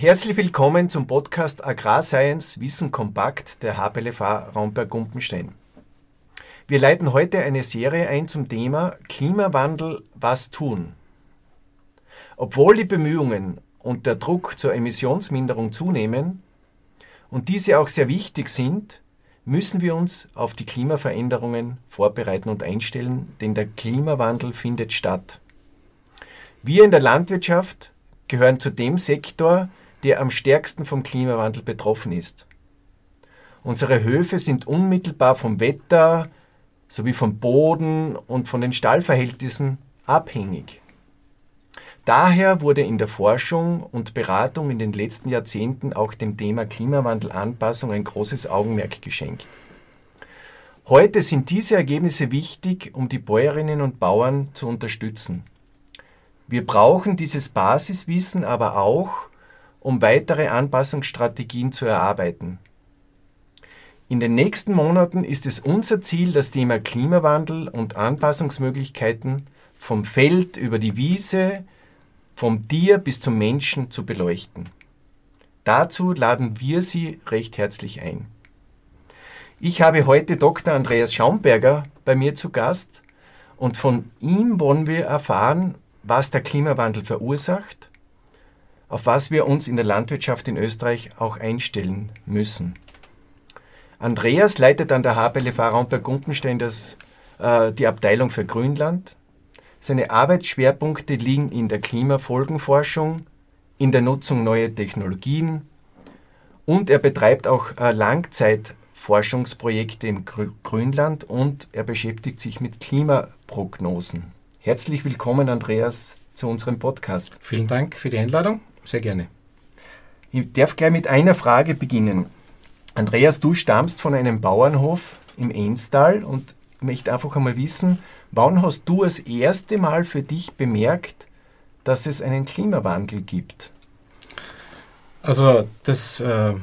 Herzlich willkommen zum Podcast Agrarscience Wissen kompakt der HPLFA Raumberg-Gumpenstein. Wir leiten heute eine Serie ein zum Thema Klimawandel, was tun? Obwohl die Bemühungen und der Druck zur Emissionsminderung zunehmen und diese auch sehr wichtig sind, müssen wir uns auf die Klimaveränderungen vorbereiten und einstellen, denn der Klimawandel findet statt. Wir in der Landwirtschaft gehören zu dem Sektor, der am stärksten vom Klimawandel betroffen ist. Unsere Höfe sind unmittelbar vom Wetter sowie vom Boden und von den Stallverhältnissen abhängig. Daher wurde in der Forschung und Beratung in den letzten Jahrzehnten auch dem Thema Klimawandelanpassung ein großes Augenmerk geschenkt. Heute sind diese Ergebnisse wichtig, um die Bäuerinnen und Bauern zu unterstützen. Wir brauchen dieses Basiswissen aber auch, um weitere Anpassungsstrategien zu erarbeiten. In den nächsten Monaten ist es unser Ziel, das Thema Klimawandel und Anpassungsmöglichkeiten vom Feld über die Wiese, vom Tier bis zum Menschen zu beleuchten. Dazu laden wir Sie recht herzlich ein. Ich habe heute Dr. Andreas Schaumberger bei mir zu Gast und von ihm wollen wir erfahren, was der Klimawandel verursacht auf was wir uns in der Landwirtschaft in Österreich auch einstellen müssen. Andreas leitet an der HPLV Raumberg-Gumpenstein äh, die Abteilung für Grünland. Seine Arbeitsschwerpunkte liegen in der Klimafolgenforschung, in der Nutzung neuer Technologien und er betreibt auch äh, Langzeitforschungsprojekte im Grünland und er beschäftigt sich mit Klimaprognosen. Herzlich willkommen, Andreas, zu unserem Podcast. Vielen Dank für die Einladung. Sehr gerne. Ich darf gleich mit einer Frage beginnen. Andreas, du stammst von einem Bauernhof im Enstal und möchte einfach einmal wissen, wann hast du das erste Mal für dich bemerkt, dass es einen Klimawandel gibt? Also das äh,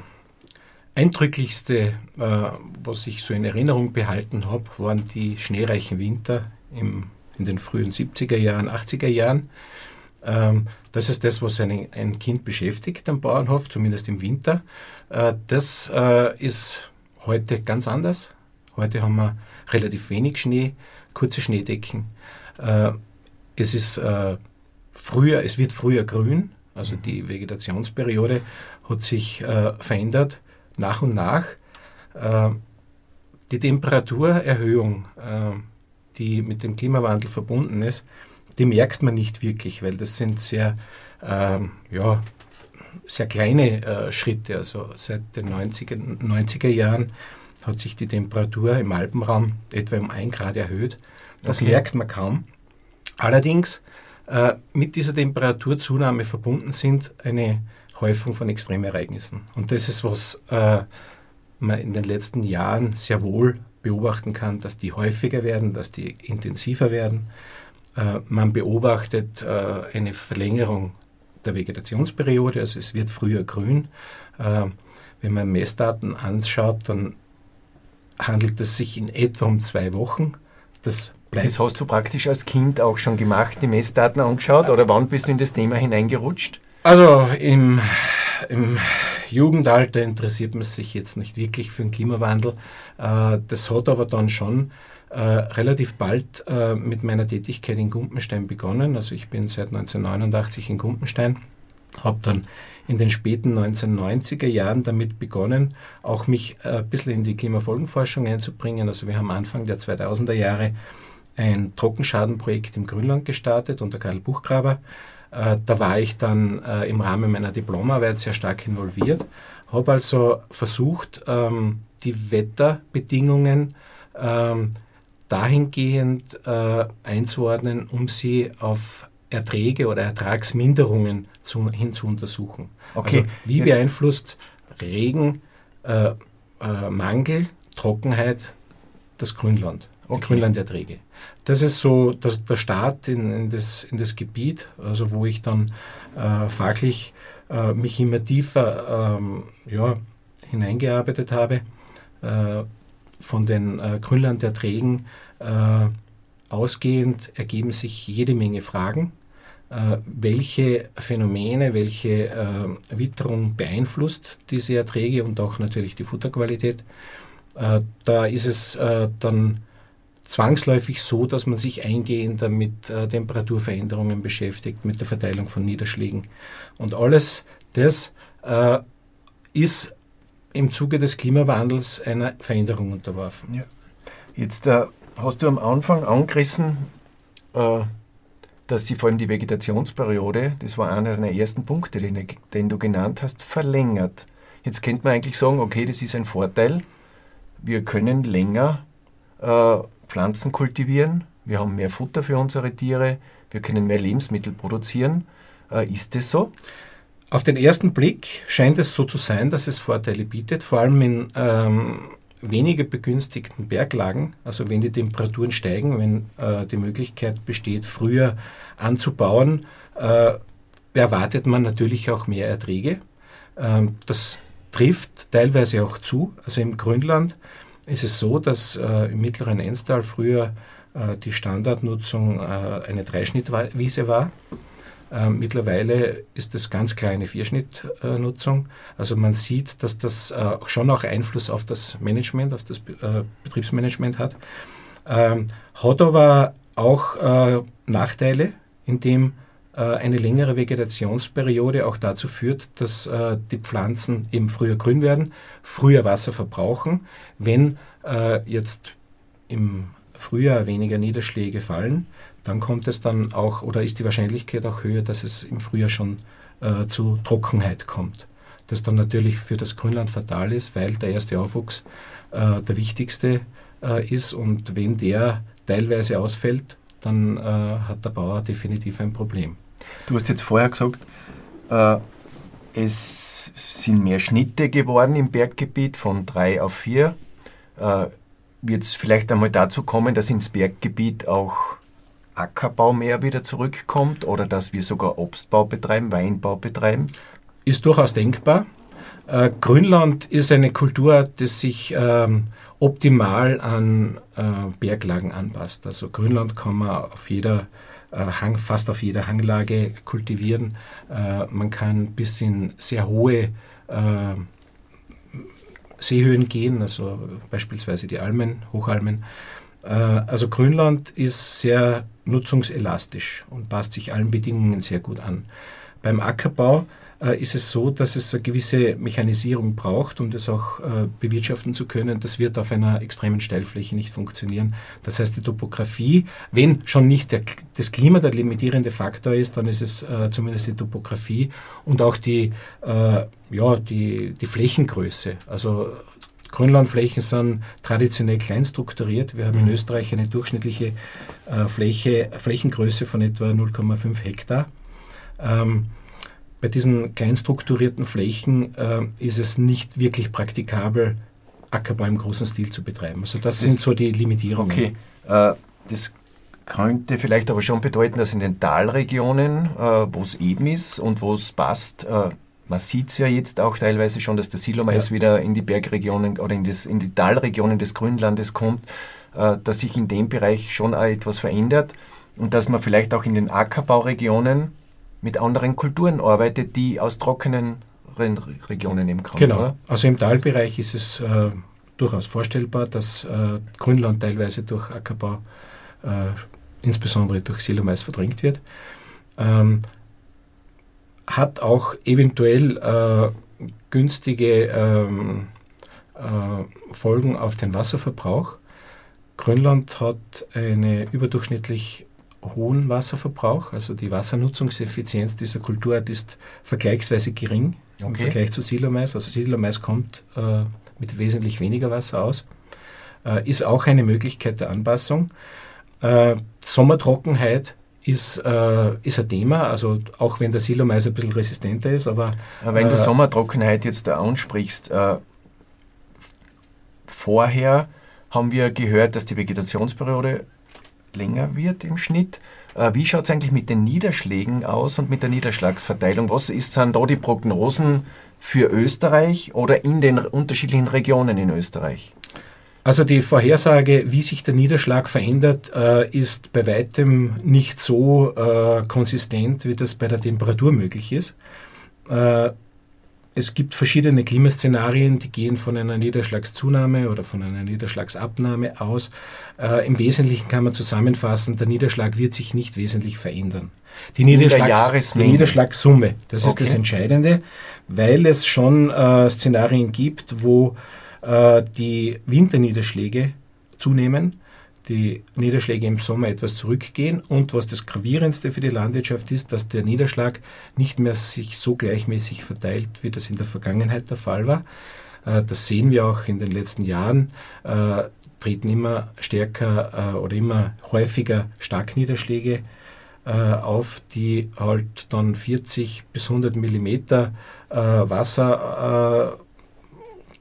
Eindrücklichste, äh, was ich so in Erinnerung behalten habe, waren die schneereichen Winter im, in den frühen 70er Jahren, 80er Jahren. Ähm, das ist das, was ein, ein, Kind beschäftigt am Bauernhof, zumindest im Winter. Äh, das äh, ist heute ganz anders. Heute haben wir relativ wenig Schnee, kurze Schneedecken. Äh, es ist früher, es wird früher grün, also die Vegetationsperiode hat sich verändert nach und nach. Die Temperaturerhöhung, die mit dem Klimawandel verbunden ist, die merkt man nicht wirklich, weil das sind sehr, ähm, ja, sehr kleine äh, Schritte. Also seit den 90er, 90er, Jahren hat sich die Temperatur im Alpenraum etwa um ein Grad erhöht. Das okay. merkt man kaum. Allerdings äh, mit dieser Temperaturzunahme verbunden sind eine Häufung von Extremereignissen. Und das ist, was äh, man in den letzten Jahren sehr wohl beobachten kann, dass die häufiger werden, dass die intensiver werden. Äh, man beobachtet äh, eine Verlängerung der Vegetationsperiode, also es wird früher grün. Äh, wenn man Messdaten anschaut, dann handelt es sich in etwa um zwei Wochen. Das, das hast du praktisch als Kind auch schon gemacht, die Messdaten angeschaut oder wann bist du in das Thema hineingerutscht? Also im, im Jugendalter interessiert man sich jetzt nicht wirklich für den Klimawandel. Das hat aber dann schon äh, relativ bald äh, mit meiner Tätigkeit in Gumpenstein begonnen. Also ich bin seit 1989 in Gumpenstein, habe dann in den späten 1990er Jahren damit begonnen, auch mich äh, ein bisschen in die Klimafolgenforschung einzubringen. Also wir haben Anfang der 2000er Jahre ein Trockenschadenprojekt im Grünland gestartet unter Karl Buchgraber. Äh, da war ich dann äh, im Rahmen meiner Diplomarbeit sehr stark involviert, habe also versucht, ähm, die Wetterbedingungen ähm, dahingehend einzuordnen, um sie auf Erträge oder Ertragsminderungen zu, hin zu untersuchen. Okay, also wie jetzt. beeinflusst Regen, äh, äh, Mangel, Trockenheit das Grünland, okay. die Grünlanderträge. Das ist so der, der Start in, in, das, in das Gebiet, also wo ich dann äh, fachlich äh, mich immer tiefer ähm, ja, hineingearbeitet habe. Äh, von den äh, Grünlanderträgen äh, ausgehend ergeben sich jede Menge Fragen. Äh, welche Phänomene, welche äh, Witterung beeinflusst diese Erträge und auch natürlich die Futterqualität. Äh, da ist es äh, dann zwangsläufig so, dass man sich eingehender mit äh, Temperaturveränderungen beschäftigt, mit der Verteilung von Niederschlägen. Und alles das äh, ist im Zuge des Klimawandels einer Veränderung unterworfen. Ja. Jetzt hast du am Anfang angerissen, dass sie vor allem die Vegetationsperiode, das war einer deiner ersten Punkte, den, den du genannt hast, verlängert. Jetzt könnte man eigentlich sagen, okay, das ist ein Vorteil. Wir können länger äh, Pflanzen kultivieren, wir haben mehr Futter für unsere Tiere, wir können mehr Lebensmittel produzieren. Äh, ist das so? Auf den ersten Blick scheint es so zu sein, dass es Vorteile bietet, vor allem in ähm, weniger begünstigten Berglagen, also wenn die Temperaturen steigen, wenn äh, die Möglichkeit besteht, früher anzubauen, äh, erwartet man natürlich auch mehr Erträge. Ähm, das trifft teilweise auch zu. Also im Grünland ist es so, dass äh, im mittleren Enstal früher äh, die Standardnutzung äh, eine Dreischnittwiese war. Ähm, mittlerweile ist das ganz kleine Vierschnittnutzung. also man sieht, dass das äh, schon auch Einfluss auf das Management, auf das äh, Betriebsmanagement hat. Ähm, hat aber auch äh, Nachteile, indem äh, eine längere Vegetationsperiode auch dazu führt, dass äh, die Pflanzen eben früher grün werden, früher Wasser verbrauchen. Wenn äh, jetzt im Frühjahr weniger Niederschläge fallen, dann kommt es dann auch oder ist die Wahrscheinlichkeit auch höher, dass es im Frühjahr schon äh, zu Trockenheit kommt. Das dann natürlich für das Grünland fatal ist, weil der erste Aufwuchs äh, der wichtigste äh, ist und wenn der teilweise ausfällt, dann äh, hat der Bauer definitiv ein Problem. Du hast jetzt vorher gesagt, äh, es sind mehr Schnitte geworden im Berggebiet von drei auf vier. Äh, Wird es vielleicht einmal dazu kommen, dass ins Berggebiet auch Ackerbau mehr wieder zurückkommt oder dass wir sogar Obstbau betreiben, Weinbau betreiben? Ist durchaus denkbar. Äh, Grünland ist eine Kultur, die sich ähm, optimal an äh, Berglagen anpasst. Also Grünland kann man auf jeder äh, Hang, fast auf jeder Hanglage kultivieren. Äh, man kann bis in sehr hohe äh, Seehöhen gehen, also beispielsweise die Almen, Hochalmen. Äh, also Grünland ist sehr nutzungselastisch und passt sich allen Bedingungen sehr gut an. Beim Ackerbau äh, ist es so, dass es eine gewisse Mechanisierung braucht, um das auch äh, bewirtschaften zu können. Das wird auf einer extremen Steilfläche nicht funktionieren. Das heißt, die Topografie, wenn schon nicht der, das Klima der limitierende Faktor ist, dann ist es zumindest die Topografie und auch die, ja, die, die Flächengröße. Also Grünlandflächen sind traditionell klein strukturiert. Wir haben in mhm. Österreich eine durchschnittliche äh, Fläche, Flächengröße von etwa 0,5 Hektar. Ähm, bei diesen klein strukturierten Flächen äh, ist es nicht wirklich praktikabel, Ackerbau im großen Stil zu betreiben. Also das, das sind so die Limitierungen. Okay, äh, das könnte vielleicht aber schon bedeuten, dass in den Talregionen, äh, wo es eben ist und wo es passt, äh, man sieht es ja jetzt auch teilweise schon, dass der Silomais ja. wieder in die Bergregionen oder in, das, in die Talregionen des Grünlandes kommt, äh, dass sich in dem Bereich schon auch etwas verändert und dass man vielleicht auch in den Ackerbauregionen mit anderen Kulturen arbeitet, die aus trockenen Regionen eben kommen. Genau. Oder? Also im Talbereich ist es äh, durchaus vorstellbar, dass äh, Grünland teilweise durch Ackerbau, äh, insbesondere durch Silomais, verdrängt wird. Ähm, hat auch eventuell äh, günstige ähm, äh, Folgen auf den Wasserverbrauch. Grönland hat einen überdurchschnittlich hohen Wasserverbrauch, also die Wassernutzungseffizienz dieser Kulturart ist vergleichsweise gering okay. im Vergleich zu Silomais. Also Silomais kommt äh, mit wesentlich weniger Wasser aus. Äh, ist auch eine Möglichkeit der Anpassung. Äh, Sommertrockenheit ist, äh, ist ein Thema, also auch wenn der Silomais ein bisschen resistenter ist, aber... wenn du äh, Sommertrockenheit jetzt da ansprichst, äh, vorher haben wir gehört, dass die Vegetationsperiode länger wird im Schnitt. Äh, wie schaut es eigentlich mit den Niederschlägen aus und mit der Niederschlagsverteilung? Was ist, sind da die Prognosen für Österreich oder in den unterschiedlichen Regionen in Österreich? Also die Vorhersage, wie sich der Niederschlag verändert, äh, ist bei weitem nicht so äh, konsistent, wie das bei der Temperatur möglich ist. Äh, es gibt verschiedene Klimaszenarien, die gehen von einer Niederschlagszunahme oder von einer Niederschlagsabnahme aus. Äh, Im Wesentlichen kann man zusammenfassen, der Niederschlag wird sich nicht wesentlich verändern. Die, Niederschlags die Niederschlagssumme, das okay. ist das Entscheidende, weil es schon äh, Szenarien gibt, wo äh, die Winterniederschläge zunehmen, die Niederschläge im Sommer etwas zurückgehen und was das gravierendste für die Landwirtschaft ist, dass der Niederschlag nicht mehr sich so gleichmäßig verteilt, wie das in der Vergangenheit der Fall war. Äh, das sehen wir auch in den letzten Jahren äh, treten immer stärker oder immer häufiger Starkniederschläge auf, die halt dann 40 bis 100 Millimeter Wasser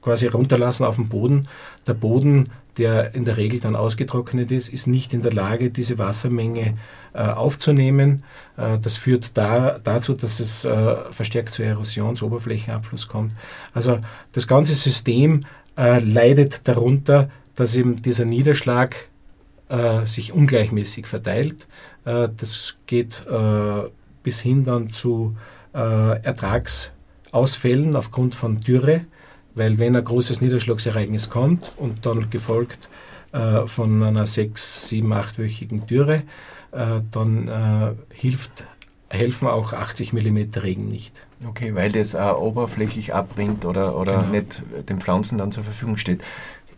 quasi runterlassen auf den Boden. Der Boden, der in der Regel dann ausgetrocknet ist, ist nicht in der Lage, diese Wassermenge äh, aufzunehmen. Äh, das führt da, dazu, dass es äh, verstärkt zu Erosionsoberflächenabfluss kommt. Also das ganze System äh, leidet darunter, dass eben dieser Niederschlag äh, sich ungleichmäßig verteilt. Äh, das geht bis hin dann zu Ertragsausfällen aufgrund von Dürre weil wenn ein großes Niederschlagsereignis kommt und dann gefolgt äh, von einer sechs, sieben, achtwöchigen Dürre, äh, dann äh, hilft, helfen auch 80 mm Regen nicht. Okay, weil das auch oberflächlich abbringt oder, oder genau. nicht den Pflanzen dann zur Verfügung steht.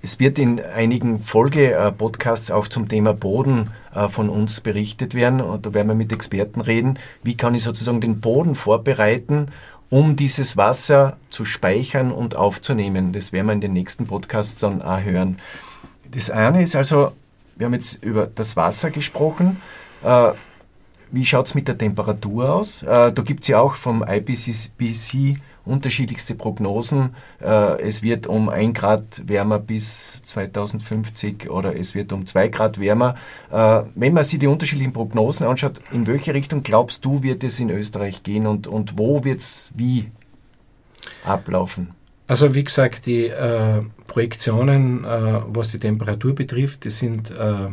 Es wird in einigen Folge-Podcasts auch zum Thema Boden äh, von uns berichtet werden und da werden wir mit Experten reden. Wie kann ich sozusagen den Boden vorbereiten, um dieses Wasser zu speichern und aufzunehmen. Das werden wir in den nächsten Podcasts dann auch hören. Das eine ist also, wir haben jetzt über das Wasser gesprochen. Äh, wie schaut es mit der Temperatur aus? Äh, da gibt es ja auch vom IPCC unterschiedlichste Prognosen. Äh, es wird um ein Grad wärmer bis 2050 oder es wird um zwei Grad wärmer. Äh, wenn man sich die unterschiedlichen Prognosen anschaut, in welche Richtung glaubst du, wird es in Österreich gehen und, und wo wird es wie ablaufen? Also wie gesagt, die äh, Projektionen, äh, was die Temperatur betrifft, die sind äh,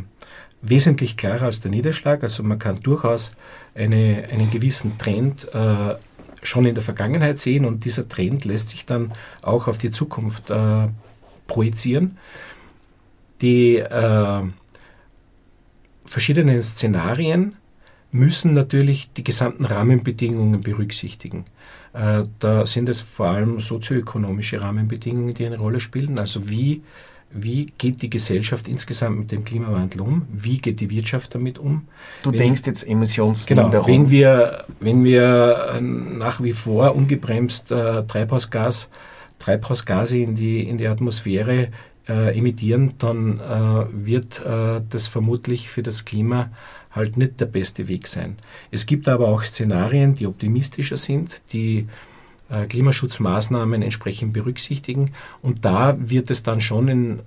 wesentlich klarer als der Niederschlag. Also man kann durchaus eine, einen gewissen Trend äh, schon in der Vergangenheit sehen und dieser Trend lässt sich dann auch auf die Zukunft äh, projizieren. Die äh, verschiedenen Szenarien müssen natürlich die gesamten Rahmenbedingungen berücksichtigen. Äh, da sind es vor allem sozioökonomische Rahmenbedingungen, die eine Rolle spielen. Also wie wie geht die Gesellschaft insgesamt mit dem Klimawandel um? Wie geht die Wirtschaft damit um? Du wenn, denkst jetzt Emissionsminderung. Genau, wenn wir, wenn wir nach wie vor ungebremst äh, Treibhausgas, Treibhausgase in die, in die Atmosphäre äh, emittieren, dann äh, wird äh, das vermutlich für das Klima halt nicht der beste Weg sein. Es gibt aber auch Szenarien, die optimistischer sind, die Klimaschutzmaßnahmen entsprechend berücksichtigen. Und da wird es dann schon in,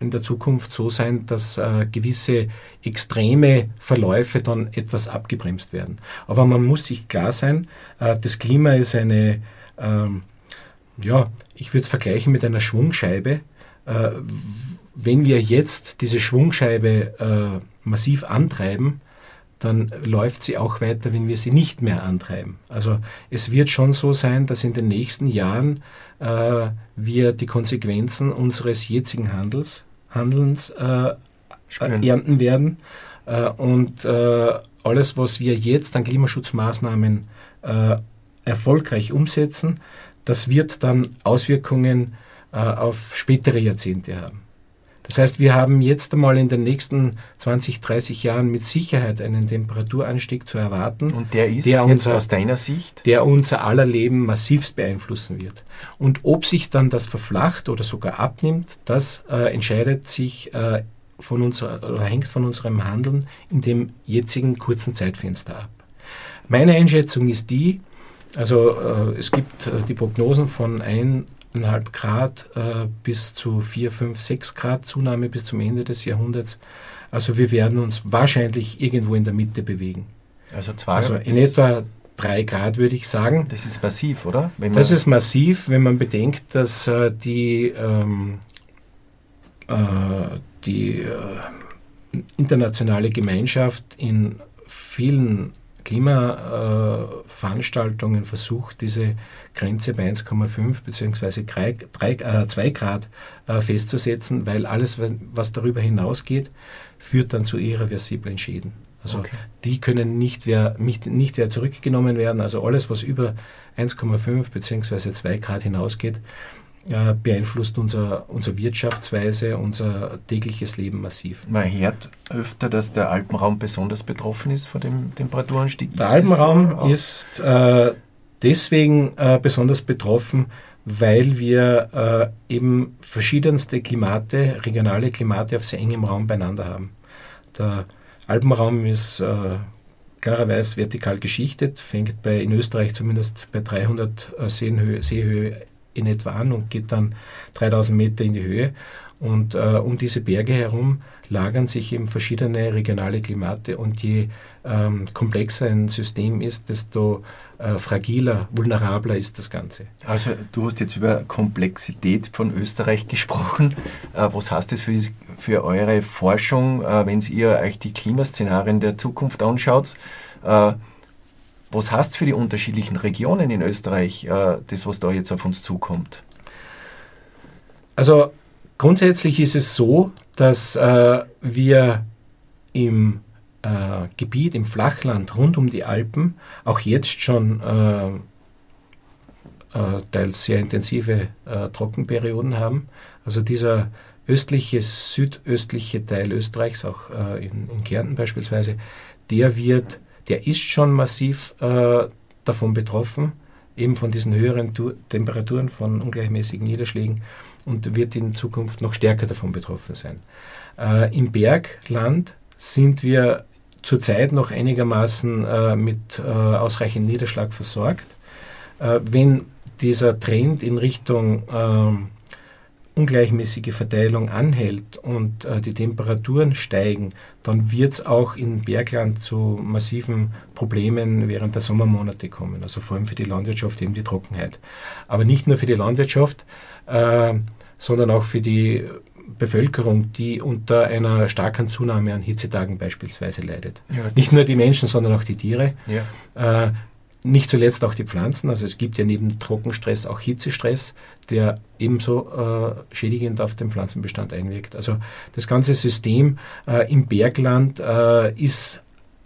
in der Zukunft so sein, dass äh, gewisse extreme Verläufe dann etwas abgebremst werden. Aber man muss sich klar sein, äh, das Klima ist eine, ähm, ja, ich würde es vergleichen mit einer Schwungscheibe. Äh, wenn wir jetzt diese Schwungscheibe äh, massiv antreiben, dann läuft sie auch weiter, wenn wir sie nicht mehr antreiben. Also es wird schon so sein, dass in den nächsten Jahren äh, wir die Konsequenzen unseres jetzigen Handels, Handelns äh, ernten werden. Äh, und äh, alles, was wir jetzt an Klimaschutzmaßnahmen äh, erfolgreich umsetzen, das wird dann Auswirkungen äh, auf spätere Jahrzehnte haben. Das heißt, wir haben jetzt einmal in den nächsten 20, 30 Jahren mit Sicherheit einen Temperaturanstieg zu erwarten. Und der ist der unser, aus deiner Sicht? Der unser aller Leben massivst beeinflussen wird. Und ob sich dann das verflacht oder sogar abnimmt, das äh, entscheidet sich äh, von unserer, oder hängt von unserem Handeln in dem jetzigen kurzen Zeitfenster ab. Meine Einschätzung ist die, also äh, es gibt äh, die Prognosen von ein 8,5 Grad äh, bis zu 4, 5, 6 Grad Zunahme bis zum Ende des Jahrhunderts. Also wir werden uns wahrscheinlich irgendwo in der Mitte bewegen. Also, also in etwa 3 Grad würde ich sagen. Das ist massiv, oder? das ist massiv, wenn man bedenkt, dass äh, die ähm, die internationale Gemeinschaft in vielen Klimaveranstaltungen versucht, diese Grenze bei 1,5 bzw. 2 Grad festzusetzen, weil alles, was darüber hinausgeht, führt dann zu irreversiblen Schäden. Also okay. die können nicht mehr, nicht, nicht mehr zurückgenommen werden. Also alles, was über 1,5 bzw. 2 Grad hinausgeht, äh, beeinflusst unser, unsere Wirtschaftsweise, unser tägliches Leben massiv. Man hört öfter, dass der Alpenraum besonders betroffen ist von dem Temperaturanstieg. Ist der Alpenraum so? ist äh, deswegen äh, besonders betroffen, weil wir äh, eben verschiedenste Klimate, regionale Klimate auf sehr engem Raum beieinander haben. Der Alpenraum ist äh, klarerweise vertikal geschichtet, fängt bei, in Österreich zumindest bei 300 äh, Seehöhe, Seehöhe in etwa an und geht dann 3000 Meter in die Höhe. Und äh, um diese Berge herum lagern sich eben verschiedene regionale Klimate und je ähm, komplexer ein System ist, desto äh, fragiler, vulnerabler ist das Ganze. Also du hast jetzt über Komplexität von Österreich gesprochen. Äh, was heißt das für, für eure Forschung, äh, wenn ihr euch die Klimaszenarien der Zukunft anschaut? Was heißt für die unterschiedlichen Regionen in Österreich äh, das, was da jetzt auf uns zukommt? Also grundsätzlich ist es so, dass äh, wir im äh, Gebiet, im Flachland rund um die Alpen auch jetzt schon äh, äh, teils sehr intensive äh, Trockenperioden haben. Also dieser östliche, südöstliche Teil Österreichs, auch in, in Kärnten beispielsweise, der wird der ist schon massiv äh, davon betroffen, eben von diesen höheren tu Temperaturen, von ungleichmäßigen Niederschlägen und wird in Zukunft noch stärker davon betroffen sein. Äh, Im Bergland sind wir zurzeit noch einigermaßen äh, mit äh, ausreichend Niederschlag versorgt. Äh, wenn dieser Trend in Richtung ähm, ungleichmäßige Verteilung anhält und äh, die Temperaturen steigen, dann wird es auch in Bergland zu massiven Problemen während der Sommermonate kommen. Also vor allem für die Landwirtschaft eben die Trockenheit. Aber nicht nur für die Landwirtschaft, äh, sondern auch für die Bevölkerung, die unter einer starken Zunahme an Hitzetagen beispielsweise leidet. Ja, nicht nur die Menschen, sondern auch die Tiere. Ja. Äh, nicht zuletzt auch die Pflanzen. Also es gibt ja neben Trockenstress auch Hitzestress, der ebenso äh, schädigend auf den Pflanzenbestand einwirkt. Also das ganze System äh, im Bergland äh, ist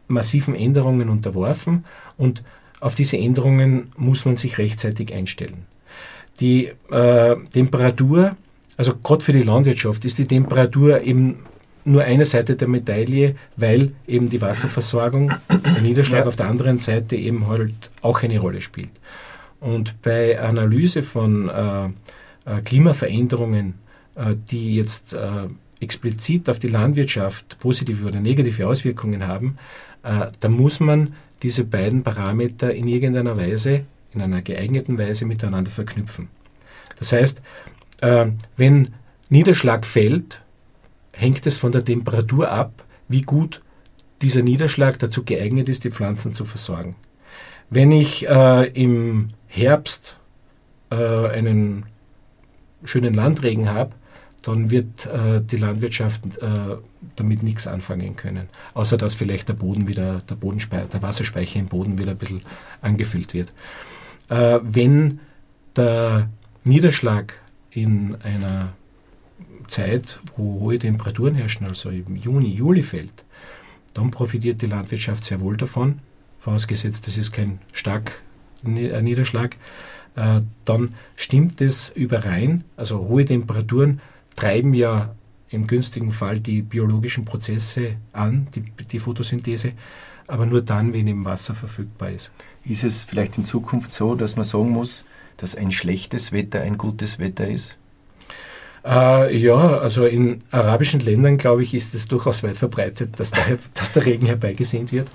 massiven Änderungen unterworfen und auf diese Änderungen muss man sich rechtzeitig einstellen. Die äh, Temperatur, also gerade für die Landwirtschaft, ist die Temperatur eben nur eine Seite der Medaille, weil eben die Wasserversorgung, der Niederschlag ja. auf der anderen Seite eben halt auch eine Rolle spielt. Und bei Analyse von äh, äh, Klimaveränderungen, äh, die jetzt äh, explizit auf die Landwirtschaft positive oder negative Auswirkungen haben, äh, da muss man diese beiden Parameter in irgendeiner Weise, in einer geeigneten Weise miteinander verknüpfen. Das heißt, äh, wenn Niederschlag fällt, hängt es von der Temperatur ab, wie gut dieser Niederschlag dazu geeignet ist, die Pflanzen zu versorgen. Wenn ich äh, im Herbst äh, einen schönen Landregen habe, dann wird äh, die Landwirtschaft äh, damit nichts anfangen können. Außer dass vielleicht der Boden wieder, der, der Wasserspeicher im Boden wieder ein bisschen angefüllt wird. Äh, wenn der Niederschlag in einer Zeit, wo hohe Temperaturen herrschen, also im Juni, Juli fällt, dann profitiert die Landwirtschaft sehr wohl davon, vorausgesetzt, das ist kein stark äh, Niederschlag, äh, dann stimmt es überein. Also hohe Temperaturen treiben ja im günstigen Fall die biologischen Prozesse an, die, die Photosynthese, aber nur dann, wenn eben Wasser verfügbar ist. Ist es vielleicht in Zukunft so, dass man sagen muss, dass ein schlechtes Wetter ein gutes Wetter ist? Äh, ja, also in arabischen Ländern, glaube ich, ist es durchaus weit verbreitet, dass der, dass der Regen herbeigesehnt wird.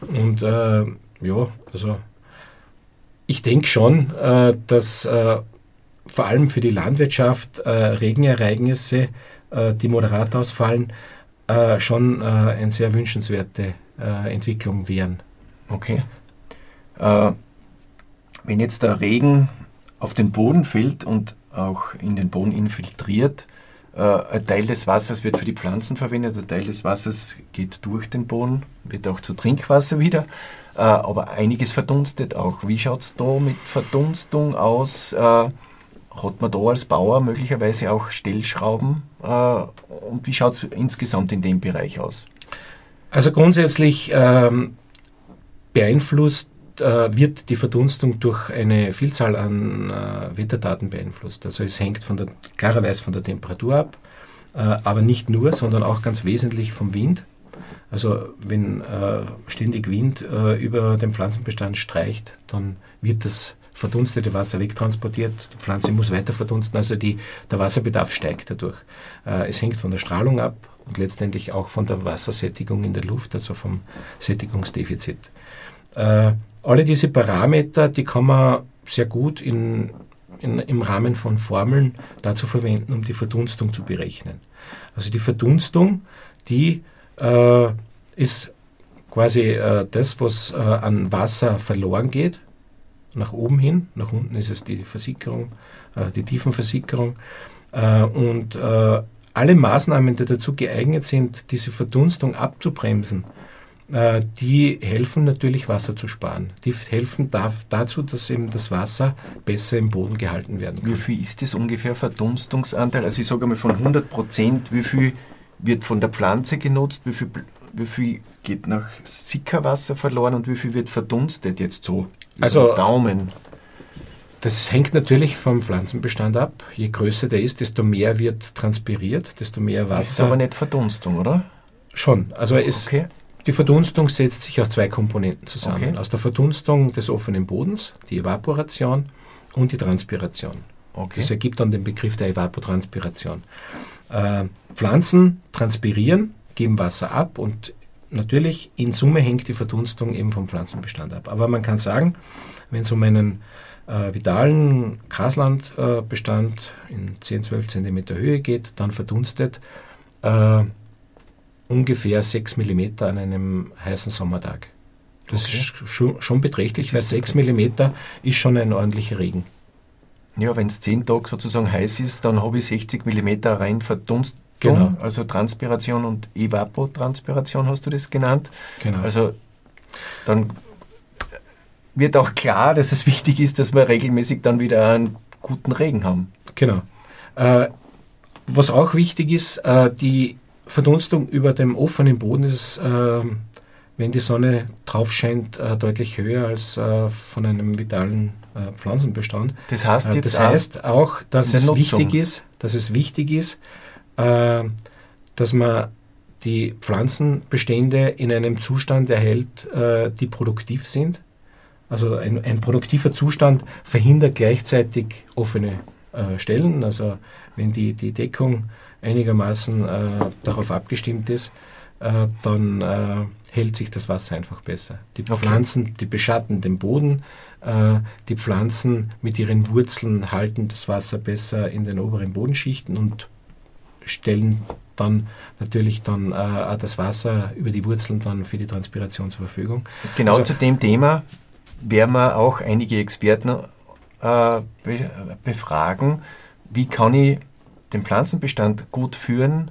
Und äh, ja, also ich denke schon, äh, dass äh, vor allem für die Landwirtschaft äh, Regenereignisse, äh, die moderat ausfallen, schon eine sehr wünschenswerte Entwicklung wären. Okay. wenn jetzt der Regen auf den Boden fällt und auch in den Boden infiltriert, Äh, ein Teil des Wassers wird für die Pflanzen verwendet, ein Teil des Wassers geht durch den Boden, wird auch zu Trinkwasser wieder. Äh, aber einiges verdunstet auch. Wie schaut es da mit Verdunstung aus? Äh, hat man da als Bauer möglicherweise auch Stellschrauben? Und wie schaut es insgesamt in dem Bereich aus? Also grundsätzlich ähm, beeinflusst äh, wird die Verdunstung durch eine Vielzahl an äh, Wetterdaten beeinflusst. Also es hängt von der, klarerweise von der Temperatur ab, äh, aber nicht nur, sondern auch ganz wesentlich vom Wind. Also wenn äh, ständig Wind äh, über den Pflanzenbestand streicht, dann wird das verdunstete Wasser wegtransportiert, die Pflanze muss weiter verdunsten, also die, der Wasserbedarf steigt dadurch. Äh, es hängt von der Strahlung ab und letztendlich auch von der Wassersättigung in der Luft, also vom Sättigungsdefizit. Äh, alle diese Parameter, die kann man sehr gut in, in, im Rahmen von Formeln dazu verwenden, um die Verdunstung zu berechnen. Also die Verdunstung, die äh, ist quasi äh, das, was äh, an Wasser verloren geht, nach oben hin. Nach unten ist es die Versickerung, äh, die Tiefenversickerung. Äh, und äh, alle Maßnahmen, die dazu geeignet sind, diese Verdunstung abzubremsen, äh, die helfen natürlich Wasser zu sparen. Die helfen dazu, dass eben das Wasser besser im Boden gehalten werden kann. Wie viel ist das ungefähr Verdunstungsanteil? Also ich sage einmal von 100 Prozent, wie viel wird von der Pflanze genutzt, wie viel, wie viel geht nach Sickerwasser verloren und wie viel wird verdunstet jetzt so? Also Daumen. Das hängt natürlich vom Pflanzenbestand ab. Je größer der ist, desto mehr wird transpiriert, desto mehr Wasser. Das ist aber nicht Verdunstung, oder? Schon. Also es, okay. Die Verdunstung setzt sich aus zwei Komponenten zusammen. Okay. Aus der Verdunstung des offenen Bodens, die Evaporation und die Transpiration. Okay. Das ergibt dann den Begriff der Evapotranspiration. Äh, Pflanzen transpirieren, geben Wasser ab und natürlich in Summe hängt die Verdunstung eben vom Pflanzenbestand ab. Aber man kann sagen, wenn es um einen äh, vitalen Graslandbestand äh, in 10, 12 cm Höhe geht, dann verdunstet äh, ungefähr 6 mm an einem heißen Sommertag. Das okay. ist schon, schon beträchtlich, weil 6 mm ist schon ein ordentlicher Regen. Ja, wenn es 10 Tage sozusagen heiß ist, dann habe ich 60 mm rein Verdunstung, genau. also Transpiration und Evapotranspiration hast du das genannt. Genau. Also dann wird auch klar, dass es wichtig ist, dass wir regelmäßig dann wieder einen guten Regen haben. Genau. Äh, was auch wichtig ist, äh, die Verdunstung über dem offenen Boden ist, äh, wenn die Sonne drauf scheint, äh, deutlich höher als äh, von einem vitalen äh, Pflanzenbestand. Das heißt äh, jetzt das heißt auch, dass es wichtig ist, dass es wichtig ist, äh, dass man die Pflanzenbestände in einem Zustand erhält, die produktiv sind. Also ein, ein, produktiver Zustand verhindert gleichzeitig offene Stellen. Also wenn die, die Deckung einigermaßen äh, darauf abgestimmt ist, äh, dann äh, hält sich das Wasser einfach besser. Die okay. Pflanzen, die beschatten den Boden, äh, die Pflanzen mit ihren Wurzeln halten das Wasser besser in den oberen Bodenschichten und stellen dann natürlich dann äh, das Wasser über die Wurzeln dann für die Transpiration zur Verfügung. Genau also, zu dem Thema werden wir auch einige Experten äh, befragen. Wie kann ich den Pflanzenbestand gut führen,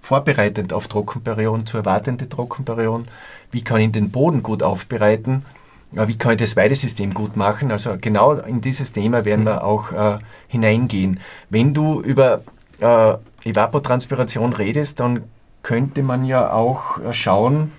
vorbereitend auf Trockenperioden, zu erwartende Trockenperioden, wie kann ich den Boden gut aufbereiten, wie kann ich das Weidesystem gut machen. Also genau in dieses Thema werden wir auch äh, hineingehen. Wenn du über äh, Evapotranspiration redest, dann könnte man ja auch äh, schauen,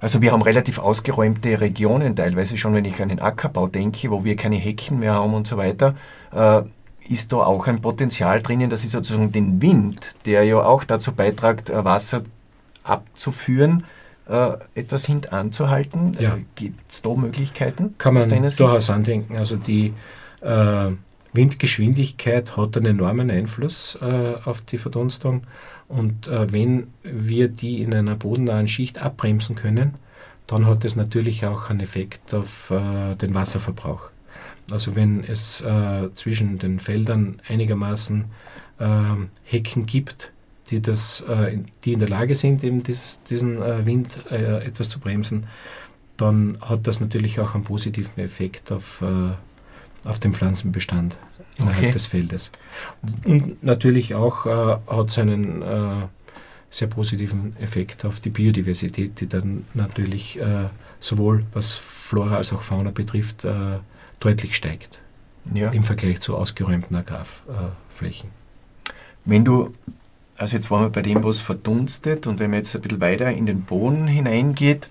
also wir haben relativ ausgeräumte Regionen teilweise schon, wenn ich an den Ackerbau denke, wo wir keine Hecken mehr haben und so weiter. Äh, ist da auch ein Potenzial drinnen, dass ich sozusagen den Wind, der ja auch dazu beiträgt, äh, Wasser abzuführen, äh, etwas hintanzuhalten? Ja. Äh, Gibt es da Möglichkeiten? Kann man durchaus andenken. Also die äh, Windgeschwindigkeit hat einen enormen Einfluss äh, auf die Verdunstung. Und äh, wenn wir die in einer bodennahen Schicht abbremsen können, dann hat das natürlich auch einen Effekt auf den Wasserverbrauch. Also wenn es äh, zwischen den Feldern einigermaßen äh, Hecken gibt, die, das, äh, die in der Lage sind, eben dies, diesen äh, Wind äh, etwas zu bremsen, dann hat das natürlich auch einen positiven Effekt auf, äh, auf den Pflanzenbestand. innerhalb okay. des Feldes. Und natürlich auch hat es einen sehr positiven Effekt auf die Biodiversität, die dann natürlich sowohl was Flora als auch Fauna betrifft, deutlich steigt ja. im Vergleich zu ausgeräumten Agrarflächen. Wenn du, also jetzt waren wir bei dem, was verdunstet und wenn man jetzt ein bisschen weiter in den Boden hineingeht,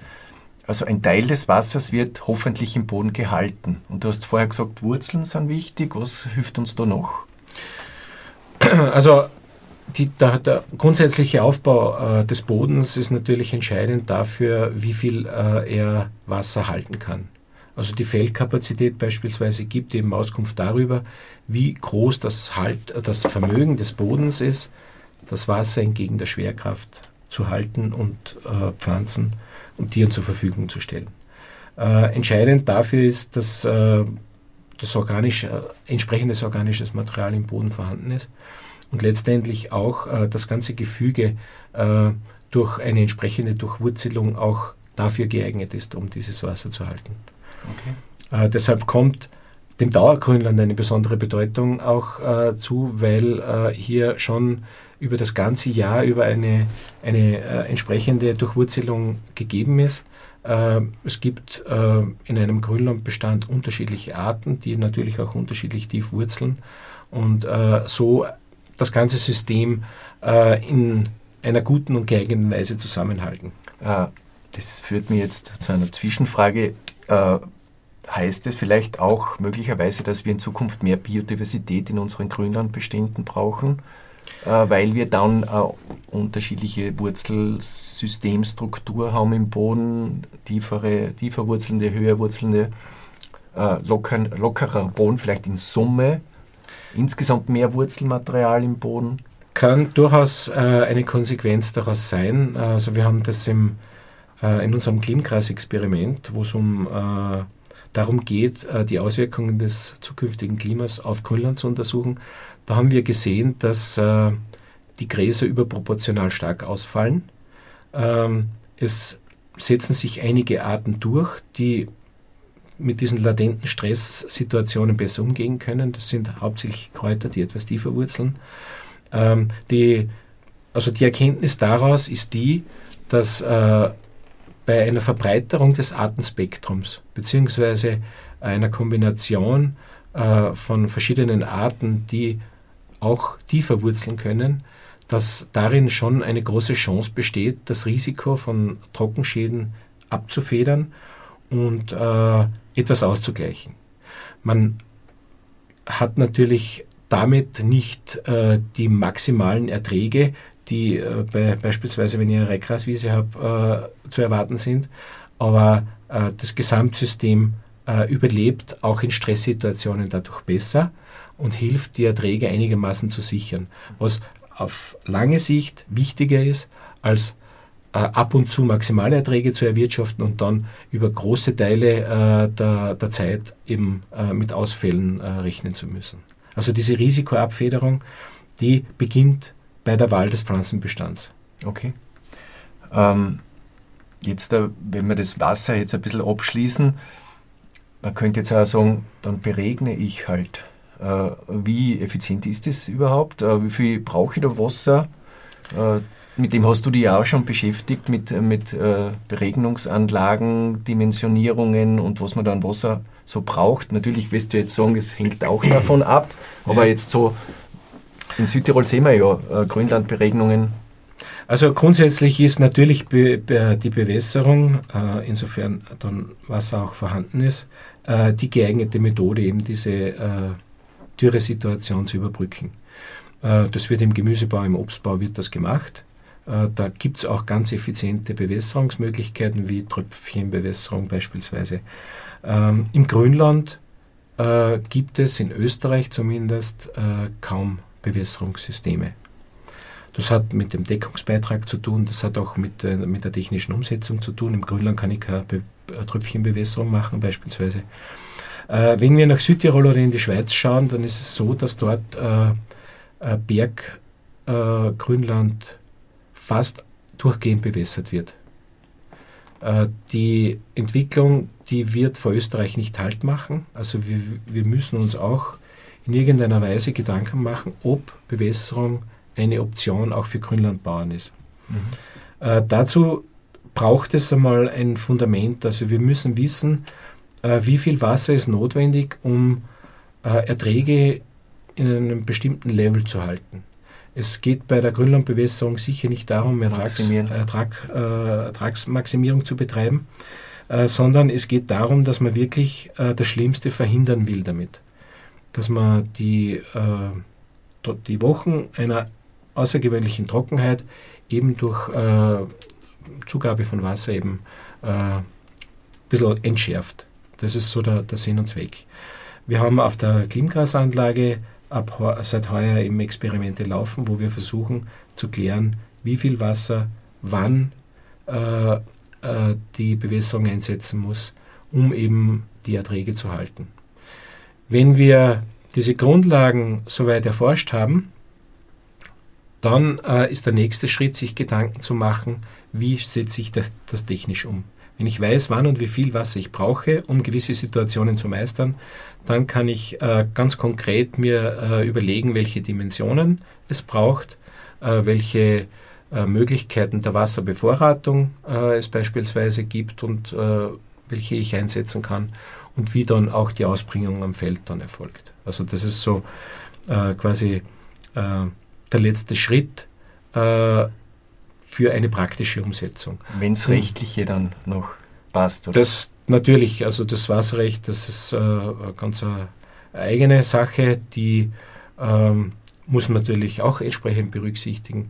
also ein Teil des Wassers wird hoffentlich im Boden gehalten. Und du hast vorher gesagt, Wurzeln sind wichtig. Was hilft uns da noch? Also die, der, der, grundsätzliche Aufbau äh, des Bodens ist natürlich entscheidend dafür, wie viel äh, er Wasser halten kann. Also die Feldkapazität beispielsweise gibt eben Auskunft darüber, wie groß das, halt, das Vermögen des Bodens ist, das Wasser entgegen der Schwerkraft zu halten und äh, Pflanzen und Tieren zur Verfügung zu stellen. Äh, entscheidend dafür ist, dass äh, das organisch, äh, entsprechendes organisches Material im Boden vorhanden ist und letztendlich auch äh, das ganze Gefüge äh, durch eine entsprechende Durchwurzelung auch dafür geeignet ist, um dieses Wasser zu halten. Okay. deshalb kommt dem Dauergrünland eine besondere Bedeutung auch äh, zu, weil äh, hier schon über das ganze Jahr über eine, eine äh, entsprechende Durchwurzelung gegeben ist. Äh, es gibt äh, in einem Grünlandbestand unterschiedliche Arten, die natürlich auch unterschiedlich tief wurzeln und äh, so das ganze System in einer guten und geeigneten Weise zusammenhalten. Das führt mir jetzt zu einer Zwischenfrage heißt es vielleicht auch möglicherweise, dass wir in Zukunft mehr Biodiversität in unseren Grünlandbeständen brauchen, äh, weil wir dann äh, unterschiedliche Wurzelsystemstruktur haben im Boden, tiefere, tiefer wurzelnde, höher wurzelnde, äh, locker, lockerer Boden, vielleicht in Summe, insgesamt mehr Wurzelmaterial im Boden. Kann durchaus äh, eine Konsequenz daraus sein. Also wir haben das im, äh, in unserem Klimkreis-Experiment, wo es um äh, darum geht, äh, die Auswirkungen des zukünftigen Klimas auf Grönland zu untersuchen, da haben wir gesehen, dass äh, die Gräser überproportional stark ausfallen. Ähm, es setzen sich einige Arten durch, die mit diesen latenten Stresssituationen besser umgehen können. Das sind hauptsächlich Kräuter, die etwas tiefer wurzeln. Ähm, die, also die Erkenntnis daraus ist die, dass äh, bei einer Verbreiterung des Artenspektrums beziehungsweise einer Kombination äh, von verschiedenen Arten, die auch tiefer wurzeln können, dass darin schon eine große Chance besteht, das Risiko von Trockenschäden abzufedern und äh, etwas auszugleichen. Man hat natürlich damit nicht äh, die maximalen Erträge, die äh, bei, beispielsweise, wenn ich eine Regraswiese habe, äh, zu erwarten sind. Aber äh, das Gesamtsystem äh, überlebt auch in Stresssituationen dadurch besser und hilft, die Erträge einigermaßen zu sichern. Was auf lange Sicht wichtiger ist, als äh, ab und zu maximale Erträge zu erwirtschaften und dann über große Teile äh, der, der, Zeit eben mit Ausfällen rechnen zu müssen. Also diese Risikoabfederung, die beginnt bei der Wahl des Pflanzenbestands. Okay. Ähm, jetzt, äh, wenn wir das Wasser jetzt ein bisschen abschließen, man könnte jetzt auch sagen, dann beregne ich halt. Äh, wie effizient ist das überhaupt? Äh, wie viel brauche ich da Wasser? Äh, mit dem hast du dich ja auch schon beschäftigt, mit, mit äh, Beregnungsanlagen, Dimensionierungen und was man da an Wasser so braucht. Natürlich wirst du jetzt sagen, es hängt auch davon ab, aber ja. jetzt so in Südtirol sehen wir ja äh, Grünlandberegnungen. Also grundsätzlich ist natürlich be, be, die Bewässerung, äh, insofern dann Wasser auch vorhanden ist, äh, die geeignete Methode, eben diese äh, Dürresituation zu überbrücken. Äh, das wird im Gemüsebau, im Obstbau wird das gemacht. Äh, da gibt es auch ganz effiziente Bewässerungsmöglichkeiten wie Tröpfchenbewässerung beispielsweise. Ähm, Im Grünland gibt es in Österreich zumindest kaum Bewässerungssysteme. Das hat mit dem Deckungsbeitrag zu tun, das hat auch mit, äh, mit der technischen Umsetzung zu tun. Im Grünland kann ich keine Be Tröpfchenbewässerung machen beispielsweise. Äh, wenn wir nach Südtirol oder in die Schweiz schauen, dann ist es so, dass dort äh, äh Berggrünland äh, fast durchgehend bewässert wird. Äh, die Entwicklung, die wird vor Österreich nicht halt machen. Also wir, wir müssen uns auch in irgendeiner Weise Gedanken machen, ob Bewässerung eine Option auch für Grünlandbauern ist. Mhm. Äh, dazu braucht es einmal ein Fundament. Also wir müssen wissen, äh, wie viel Wasser ist notwendig, um äh, Erträge in einem bestimmten Level zu halten. Es geht bei der Grünlandbewässerung sicher nicht darum, Ertrags, Ertrag, äh, Ertragsmaximierung zu betreiben, äh, sondern es geht darum, dass man wirklich äh, das Schlimmste verhindern will damit. Dass man die, äh, die Wochen einer außergewöhnlichen Trockenheit eben durch äh, Zugabe von Wasser eben äh, ein bisschen entschärft. Das ist so der, der Sinn und Zweck. Wir haben auf der Klimgasanlage ab seit heuer eben Experimente laufen, wo wir versuchen zu klären, wie viel Wasser wann äh, äh, die Bewässerung einsetzen muss, um eben die Erträge zu halten. Wenn wir diese Grundlagen soweit erforscht haben, dann äh, ist der nächste Schritt, sich Gedanken zu machen, wie setze ich das, das technisch um. Wenn ich weiß, wann und wie viel Wasser ich brauche, um gewisse Situationen zu meistern, dann kann ich äh, ganz konkret mir äh, überlegen, welche Dimensionen es braucht, äh, welche äh, Möglichkeiten der Wasserbevorratung äh, es beispielsweise gibt und äh, welche ich einsetzen kann und wie dann auch die Ausbringung am Feld dann erfolgt. Also das ist so quasi der letzte Schritt für eine praktische Umsetzung. Wenn es rechtliche dann noch passt. Oder? Das natürlich, also das Wasserrecht, das ist äh, eine ganz eine eigene Sache, die ähm, muss man natürlich auch entsprechend berücksichtigen.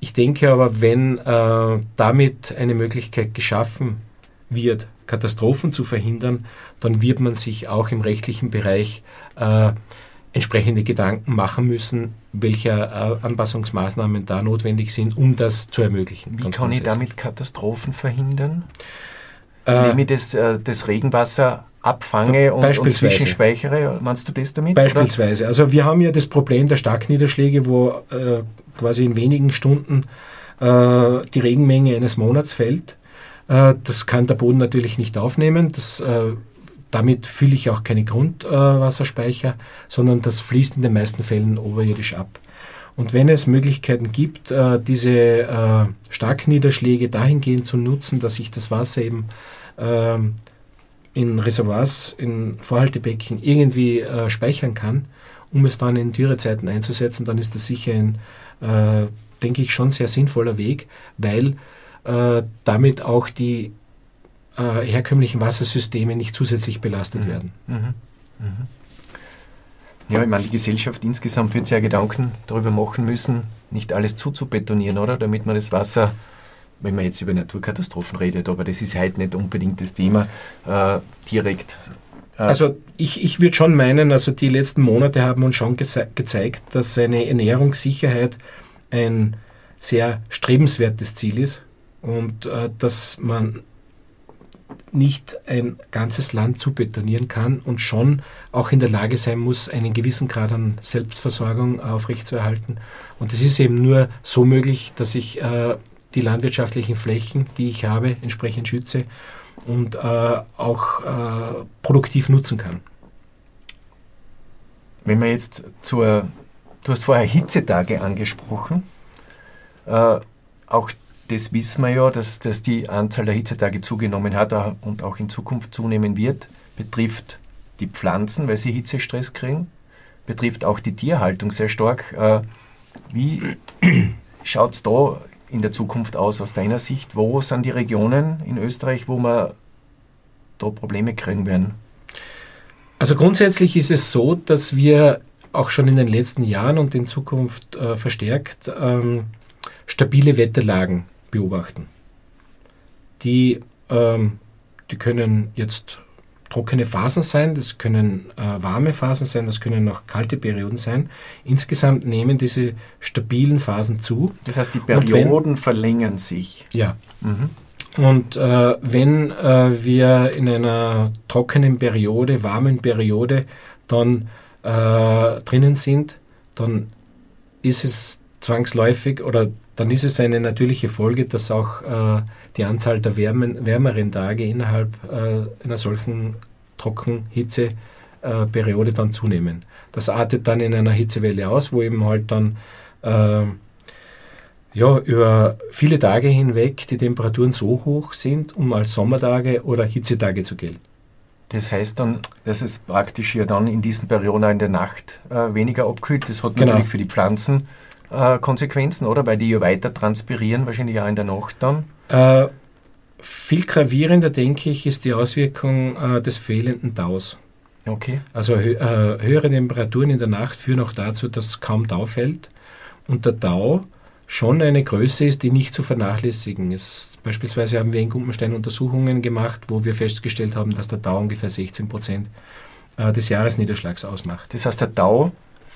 Ich denke aber, wenn äh, damit eine Möglichkeit geschaffen wird, Katastrophen zu verhindern, dann wird man sich auch im rechtlichen Bereich äh, entsprechende Gedanken machen müssen, welche äh, Anpassungsmaßnahmen da notwendig sind, um das zu ermöglichen. Wie kann ich damit Katastrophen verhindern? Äh, ich das, äh, das Regenwasser abfange und, und zwischenspeichere. Meinst du das damit? Beispielsweise. Oder? Also wir haben ja das Problem der Starkniederschläge, wo äh, quasi in wenigen Stunden äh, die Regenmenge eines Monats fällt. Äh, das kann der Boden natürlich nicht aufnehmen. Das äh, damit fülle ich auch keine Grundwasserspeicher, sondern das fließt in den meisten Fällen oberirdisch ab. Und wenn es Möglichkeiten gibt, äh, diese Starkniederschläge dahingehend zu nutzen, dass ich das Wasser eben ähm, in Reservoirs, in Vorhaltebecken irgendwie speichern kann, um es dann in Dürrezeiten einzusetzen, dann ist das sicher ein, denke ich, schon sehr sinnvoller Weg, weil damit auch die äh, herkömmlichen Wassersysteme nicht zusätzlich belastet mhm. werden. Mhm. Mhm. Ja, ich meine, die Gesellschaft insgesamt wird sich ja Gedanken darüber machen müssen, nicht alles zuzubetonieren, oder? Damit man das Wasser, wenn man jetzt über Naturkatastrophen redet, aber das ist halt nicht unbedingt das Thema, äh, direkt. Äh also ich, ich würde schon meinen, also die letzten Monate haben uns schon geze gezeigt, dass eine Ernährungssicherheit ein sehr strebenswertes Ziel ist und äh, dass man nicht ein ganzes Land zu betonieren kann und schon auch in der Lage sein muss, einen gewissen Grad an Selbstversorgung aufrechtzuerhalten. Und es ist eben nur so möglich, dass ich äh, die landwirtschaftlichen Flächen, die ich habe, entsprechend schütze und äh, auch äh, produktiv nutzen kann. Wenn man jetzt zur, du hast vorher Hitzetage angesprochen, äh, auch das wissen wir ja, dass, dass die Anzahl der Hitzetage zugenommen hat und auch in Zukunft zunehmen wird, betrifft die Pflanzen, weil sie Hitzestress kriegen, betrifft auch die Tierhaltung sehr stark. Äh, wie schaut es da in der Zukunft aus aus deiner Sicht? Wo sind die Regionen in Österreich, wo wir da Probleme kriegen werden? Also grundsätzlich ist es so, dass wir auch schon in den letzten Jahren und in Zukunft äh, verstärkt ähm, stabile Wetterlagen beobachten. Die, ähm, die können jetzt trockene Phasen sein, das können äh, warme Phasen sein, das können auch kalte Perioden sein. Insgesamt nehmen diese stabilen Phasen zu. Das heißt, die Perioden wenn, verlängern sich. Ja. Mhm. Und äh, wenn äh, wir in einer trockenen Periode, warmen Periode dann äh, drinnen sind, dann ist es zwangsläufig oder dann ist es eine natürliche Folge, dass auch äh, die Anzahl der wärmen, wärmeren Tage innerhalb äh, einer solchen Trockenhitze äh, dann zunehmen. Das artet dann in einer Hitzewelle aus, wo eben halt dann äh, ja, über viele Tage hinweg die Temperaturen so hoch sind, um als Sommertage oder Hitzetage zu gelten. Das heißt dann, dass es praktisch ja dann in diesen Perioden in der Nacht äh, weniger abkühlt. Das hat genau. natürlich für die Pflanzen äh, Konsequenzen, oder? Weil die ja weiter transpirieren, wahrscheinlich auch in der Nacht dann. Äh, viel gravierender, denke ich, ist die Auswirkung äh, des fehlenden Taus. Okay. Also hö äh, höhere Temperaturen in der Nacht führen auch dazu, dass kaum Tau fällt. Und der Tau schon eine Größe ist, die nicht zu vernachlässigen ist. Beispielsweise haben wir in Gumpenstein Untersuchungen gemacht, wo wir festgestellt haben, dass der Tau ungefähr 16 Prozent äh, des Jahresniederschlags ausmacht. Das heißt, der Tau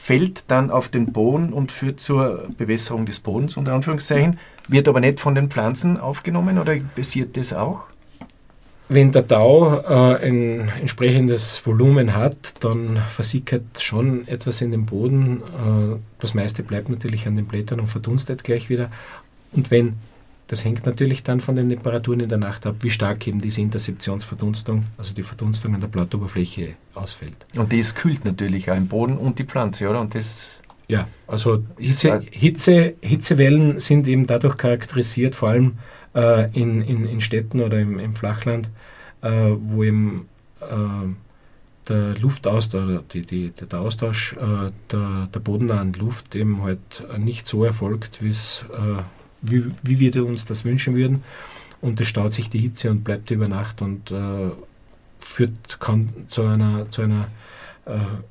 fällt dann auf den Boden und führt zur Bewässerung des Bodens, unter Anführungszeichen, wird aber nicht von den Pflanzen aufgenommen oder passiert das auch? Wenn der Tau äh, ein entsprechendes Volumen hat, dann versickert schon etwas in den Boden. Äh, das meiste bleibt natürlich an den Blättern und verdunstet gleich wieder. Und wenn, das hängt natürlich dann von den Temperaturen in der Nacht ab, wie stark eben diese Interseptionsverdunstung, also die Verdunstung an der Blattоberfläche ausfällt. Und das kühlt natürlich auch im Boden und die Pflanze, oder? Und das ja, also Hitze, Hitze, Hitzewellen sind eben dadurch charakterisiert, vor allem äh, in, in, in Städten oder im, im Flachland, äh, wo eben äh, der Luftaustausch, die, die, der Austausch äh, der, der bodennahen Luft eben halt nicht so erfolgt, äh, wie, wie wir uns das wünschen würden. Und es staut sich die Hitze und bleibt über Nacht und äh, führt kaum zu einer, zu einer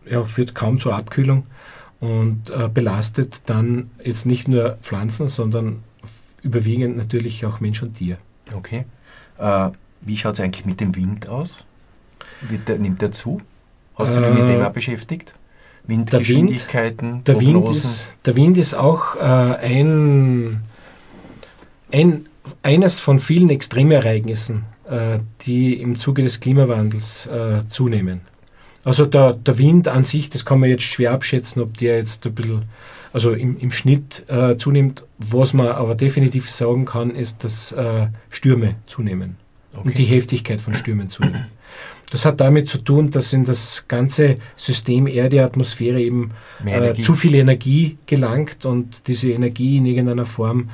ja, führt kaum zur Abkühlung und belastet dann jetzt nicht nur Pflanzen, sondern überwiegend natürlich auch Mensch und Tier. Okay. Äh, wie schaut es eigentlich mit dem Wind aus? Der, nimmt der zu? Hast du dich mit dem auch beschäftigt? Windgeschwindigkeiten, der Wind, der Wind, ist, der Wind ist auch äh, ein, ein, eines von vielen Extremereignissen, äh, die im Zuge des Klimawandels äh, zunehmen. Also der, der Wind an sich, das kann man jetzt schwer abschätzen, ob der jetzt ein bisschen also im, im Schnitt äh, zunimmt. Was man aber definitiv sagen kann, ist, dass äh, Stürme zunehmen okay. und die Heftigkeit von Stürmen zunimmt. Das hat damit zu tun, dass in das ganze System Erde, Atmosphäre eben äh, zu viel Energie gelangt und diese Energie in irgendeiner Form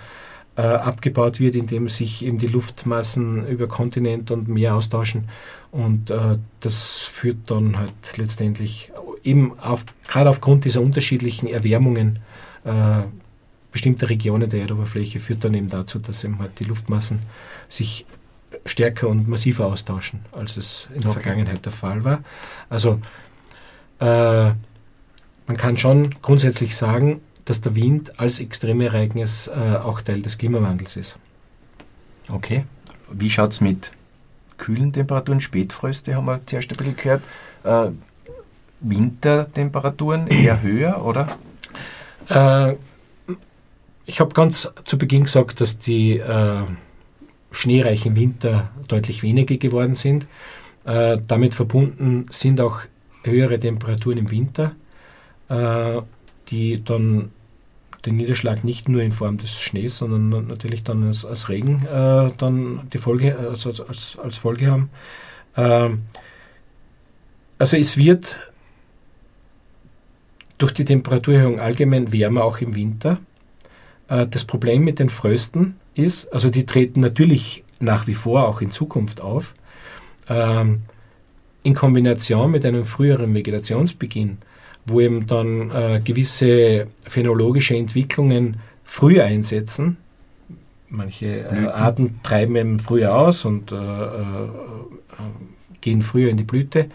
äh, abgebaut wird, indem sich eben die Luftmassen über Kontinent und Meer austauschen. Und äh, das führt dann halt letztendlich eben auf, gerade aufgrund dieser unterschiedlichen Erwärmungen äh, bestimmte Regionen der Erdoberfläche führt dann eben dazu, dass eben halt die Luftmassen sich stärker und massiver austauschen, als es in der okay. Vergangenheit der Fall war. Also äh, man kann schon grundsätzlich sagen, dass der Wind als Extremereignis äh, auch Teil des Klimawandels ist. Okay. Wie schaut es mit kühlen Temperaturen, Spätfröste haben wir zuerst ein bisschen gehört. Äh, Wintertemperaturen eher höher, oder? Äh, ich habe ganz zu Beginn gesagt, dass die äh, schneereichen Winter deutlich weniger geworden sind. Äh, damit verbunden sind auch höhere Temperaturen im Winter, äh, die dann den Niederschlag nicht nur in Form des Schnees, sondern natürlich dann als, als Regen äh, dann die Folge, also als, als Folge haben. Äh, also es wird durch die Temperaturerhöhung allgemein wärmer, auch im Winter. Äh, das Problem mit den Frösten ist, also die treten natürlich nach wie vor auch in Zukunft auf, ähm, in Kombination mit einem früheren Vegetationsbeginn, wo eben dann äh, gewisse phänologische Entwicklungen früh einsetzen. Manche äh, Arten treiben eben früher aus und gehen früher in die Blüte.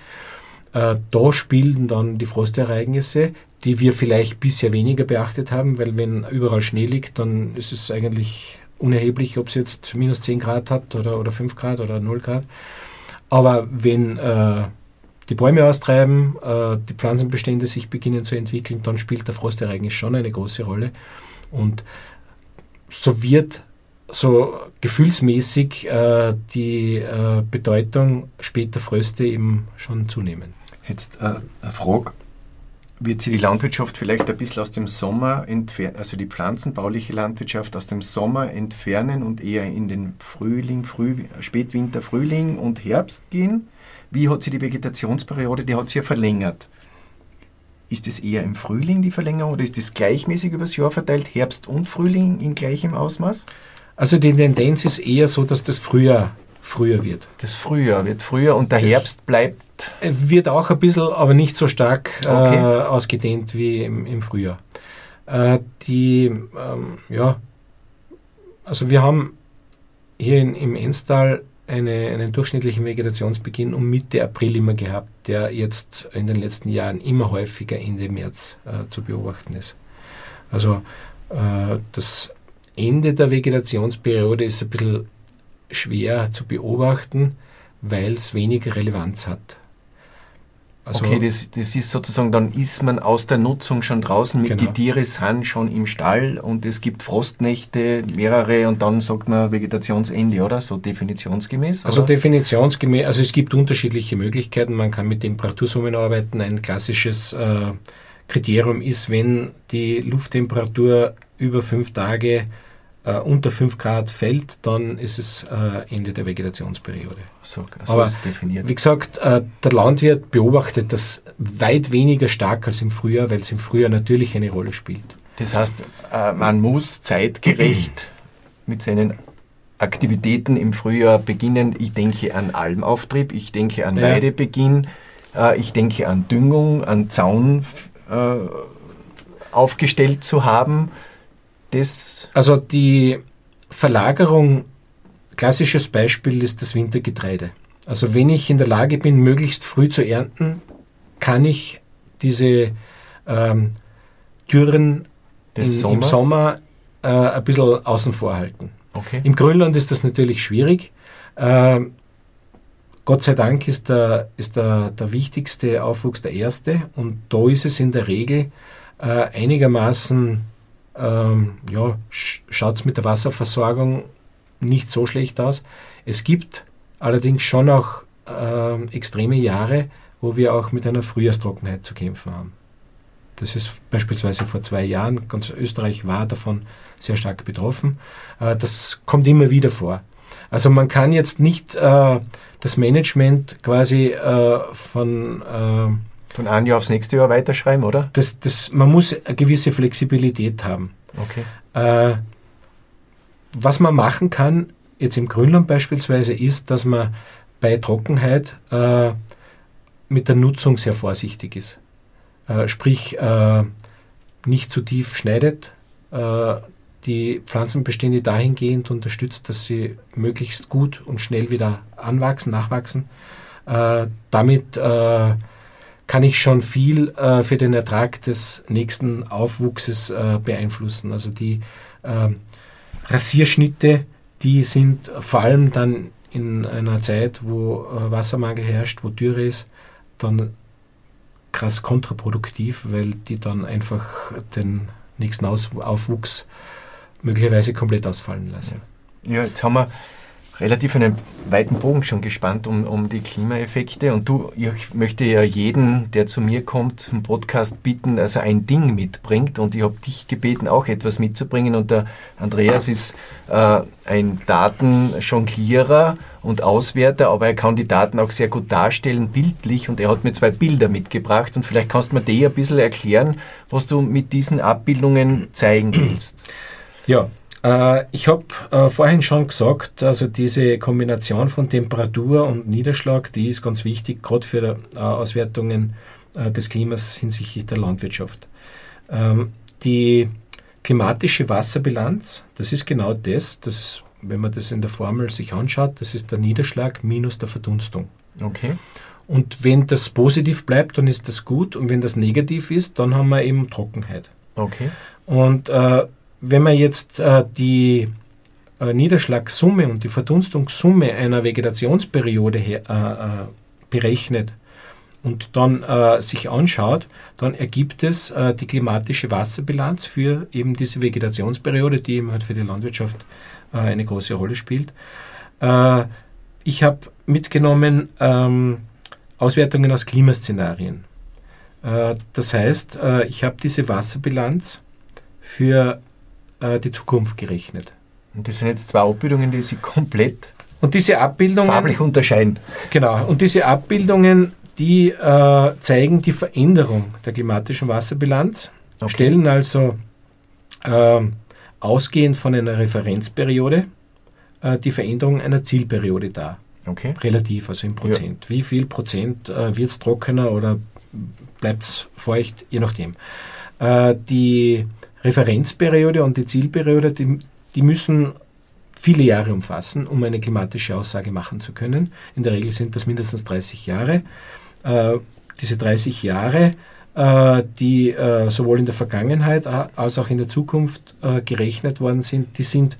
da spielen dann die Frostereignisse, die wir vielleicht bisher weniger beachtet haben, weil wenn überall Schnee liegt, dann ist es eigentlich unerheblich, ob es jetzt minus 10 Grad hat oder, oder 5 Grad oder 0 Grad. Aber wenn äh, die Bäume austreiben, äh, die Pflanzenbestände sich beginnen zu entwickeln, dann spielt der Frostereignis schon eine große Rolle. Und so wird so gefühlsmäßig äh, die äh, Bedeutung später Fröste eben schon zunehmen. Jetzt eine Frage wird sie die Landwirtschaft vielleicht ein bisschen aus dem Sommer entfernen, also die pflanzenbauliche Landwirtschaft aus dem Sommer entfernen und eher in den Frühling, Früh, Spätwinter, Frühling und Herbst gehen? Wie hat sie die Vegetationsperiode, die hat sie ja verlängert. Ist es eher im Frühling die Verlängerung oder ist es gleichmäßig übers Jahr verteilt, Herbst und Frühling in gleichem Ausmaß? Also die Tendenz ist eher so, dass das Frühjahr früher wird. Das Frühjahr wird früher und der das Herbst bleibt? Wird auch ein bisschen, aber nicht so stark okay. äh, ausgedehnt wie im, im Frühjahr. Äh, die, ähm, ja, also wir haben hier in, im Enstal eine, einen durchschnittlichen Vegetationsbeginn um Mitte April immer gehabt, der jetzt in den letzten Jahren immer häufiger Ende März äh, zu beobachten ist. Also äh, das Ende der Vegetationsperiode ist ein bisschen schwer zu beobachten, weil es weniger Relevanz hat. Also okay, das, das ist sozusagen, dann ist man aus der Nutzung schon draußen, mit genau. die Tiere sind schon im Stall und es gibt Frostnächte, mehrere und dann sagt man Vegetationsende, oder? So definitionsgemäß? Also oder? Also definitionsgemäß, also es gibt unterschiedliche Möglichkeiten, man kann mit Temperatursummen arbeiten. Ein klassisches äh, Kriterium ist, wenn die Lufttemperatur über fünf Tage äh, unter 5 Grad fällt, dann ist es äh, Ende der Vegetationsperiode. So, so Aber wie gesagt, äh, der Landwirt beobachtet das weit weniger stark als im Frühjahr, weil es im Frühjahr natürlich eine Rolle spielt. Das heißt, äh, man muss zeitgerecht mit seinen Aktivitäten im Frühjahr beginnen. Ich denke an Almauftrieb, ich denke an ja. Weidebeginn, äh, ich denke an Düngung, an Zaun äh, aufgestellt zu haben das. Also die Verlagerung, klassisches Beispiel ist das Wintergetreide. Also wenn ich in der Lage bin, möglichst früh zu ernten, kann ich diese ähm, Dürren in, im Sommer äh, ein bisschen außen vor halten. Okay. Im Grünland ist das natürlich schwierig. Ähm, Gott sei Dank ist, der, ist der, der wichtigste Aufwuchs der erste und da ist es in der Regel äh, einigermaßen ähm, ja, schaut es mit der Wasserversorgung nicht so schlecht aus. Es gibt allerdings schon auch äh, extreme Jahre, wo wir auch mit einer Frühjahrstrockenheit zu kämpfen haben. Das ist beispielsweise vor zwei Jahren, ganz Österreich war davon sehr stark betroffen. Äh, das kommt immer wieder vor. Also man kann jetzt nicht äh, das Management quasi äh, von äh, von einem Jahr aufs nächste Jahr weiterschreiben, oder? Das, das, man muss eine gewisse Flexibilität haben. Okay. Äh, was man machen kann, jetzt im Grünland beispielsweise, ist, dass man bei Trockenheit äh, mit der Nutzung sehr vorsichtig ist. Äh, sprich, äh, nicht zu tief schneidet, äh, die Pflanzenbestände dahingehend unterstützt, dass sie möglichst gut und schnell wieder anwachsen, nachwachsen. Äh, damit kann ich schon viel äh, für den Ertrag des nächsten Aufwuchses äh, beeinflussen. Also die äh, Rasierschnitte, die sind vor allem dann in einer Zeit, wo äh, Wassermangel herrscht, wo Dürre ist, dann krass kontraproduktiv, weil die dann einfach den nächsten Aus Aufwuchs möglicherweise komplett ausfallen lassen. Ja, jetzt haben wir relativ einen weiten Bogen schon gespannt um, um die Klimaeffekte. Und du, ich möchte ja jeden, der zu mir kommt, zum Podcast bitten, dass er ein Ding mitbringt. Und ich habe dich gebeten, auch etwas mitzubringen. Und der Andreas ist äh, ein Datenjonglierer und Auswerter, aber er kann die Daten auch sehr gut darstellen, bildlich. Und er hat mir zwei Bilder mitgebracht. Und vielleicht kannst du mir dir ein bisschen erklären, was du mit diesen Abbildungen zeigen willst. Ja, ich habe äh, vorhin schon gesagt, also diese Kombination von Temperatur und Niederschlag, die ist ganz wichtig, gerade für äh, Auswertungen äh, des Klimas hinsichtlich der Landwirtschaft. Ähm, die klimatische Wasserbilanz, das ist genau das, das, wenn man das in der Formel sich anschaut, das ist der Niederschlag minus der Verdunstung. Okay. Und wenn das positiv bleibt, dann ist das gut. Und wenn das negativ ist, dann haben wir eben Trockenheit. Okay. Und äh, wenn man jetzt äh, die äh, Niederschlagssumme und die Verdunstungssumme einer Vegetationsperiode her, äh, äh berechnet und dann äh, sich anschaut, dann ergibt es die klimatische Wasserbilanz für eben diese Vegetationsperiode, die eben halt für die Landwirtschaft eine große Rolle spielt. ich habe mitgenommen ähm, Auswertungen aus Klimaszenarien. Das heißt, ich habe diese Wasserbilanz für äh, die Zukunft gerechnet. Und das sind jetzt zwei Abbildungen, die sich komplett und diese Abbildungen farblich unterscheiden. Genau. Und diese Abbildungen, die äh, zeigen die Veränderung der klimatischen Wasserbilanz, okay. stellen also äh, ausgehend von einer Referenzperiode äh, die Veränderung einer Zielperiode dar. Okay. Relativ, also in Prozent. Ja. Wie viel Prozent äh, wird es trockener oder bleibt es feucht, je nachdem. Äh, die Referenzperiode und die Zielperiode, die, die müssen viele Jahre umfassen, um eine klimatische Aussage machen zu können. In der Regel sind das mindestens 30 Jahre. Äh, diese 30 Jahre, äh, die äh, sowohl in der Vergangenheit als auch in der Zukunft äh, gerechnet worden sind, die sind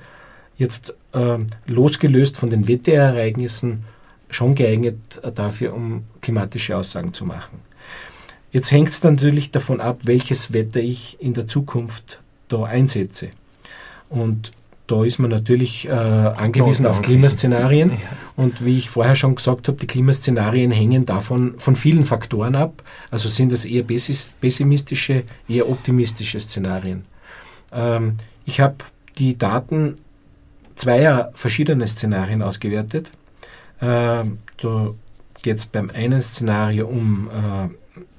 jetzt ähm, losgelöst von den Wetterereignissen schon geeignet äh, dafür, um klimatische Aussagen zu machen. Jetzt hängt es natürlich davon ab, welches Wetter ich in der Zukunft da einsetze. Und da ist man natürlich äh, angewiesen auf Klimaszenarien. Ja. Und wie ich vorher schon gesagt habe, die Klimaszenarien hängen davon von vielen Faktoren ab. Also sind das eher pessimistische, eher optimistische Szenarien. Ähm, ich habe die Daten zweier verschiedener Szenarien ausgewertet. Äh, da geht es beim einen Szenario um äh,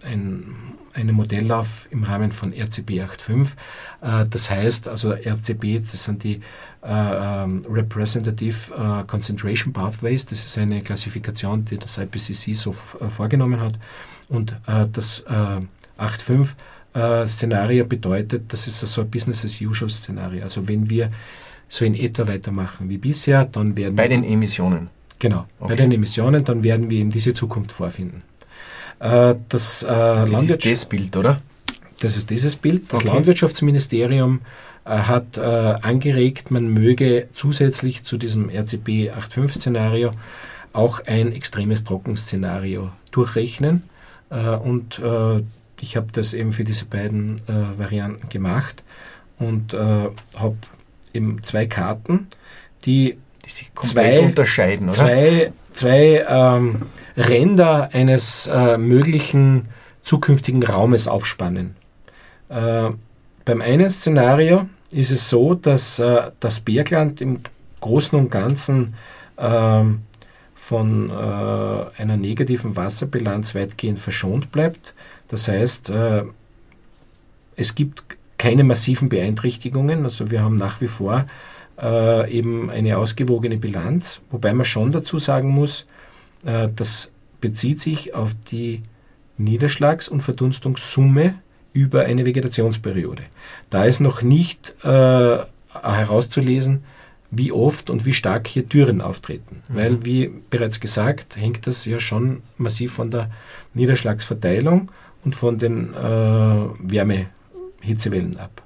ein, einen Modelllauf im Rahmen von RCP 8.5. Äh, das heißt, also RCP, das sind die äh, ähm, Representative äh, Concentration Pathways, das ist eine Klassifikation, die das IPCC so äh, vorgenommen hat. Und äh, das 8.5 Szenario bedeutet, das ist so ein Business as usual Szenario. Also wenn wir so in etwa weitermachen wie bisher, dann werden Bei den Emissionen. Genau, okay. bei den Emissionen, dann werden wir eben diese Zukunft vorfinden. Äh, das, äh, das ist das Bild, oder? Das ist dieses Bild. Das okay. Landwirtschaftsministerium äh, hat angeregt, man möge zusätzlich zu diesem RCP 8.5-Szenario auch ein extremes Trockenszenario durchrechnen. Und ich habe das eben für diese beiden Varianten gemacht und habe eben zwei Karten, die, die sich zwei, unterscheiden, oder? Zwei, zwei ähm, Ränder eines äh, möglichen zukünftigen Raumes aufspannen. Äh, beim einen Szenario ist es so, dass äh, das Bergland im Großen und Ganzen ähm, von äh, einer negativen Wasserbilanz weitgehend verschont bleibt. Das heißt, äh, es gibt keine massiven Beeinträchtigungen. Also wir haben nach wie vor äh, eben eine ausgewogene Bilanz, wobei man schon dazu sagen muss, äh, das bezieht sich auf die Niederschlags- und Verdunstungssumme über eine Vegetationsperiode. Da ist noch nicht äh, herauszulesen, wie oft und wie stark hier Türen auftreten. Mhm. Weil, wie bereits gesagt, hängt das ja schon massiv von der Niederschlagsverteilung und von den äh, Wärme, Hitzewellen ab.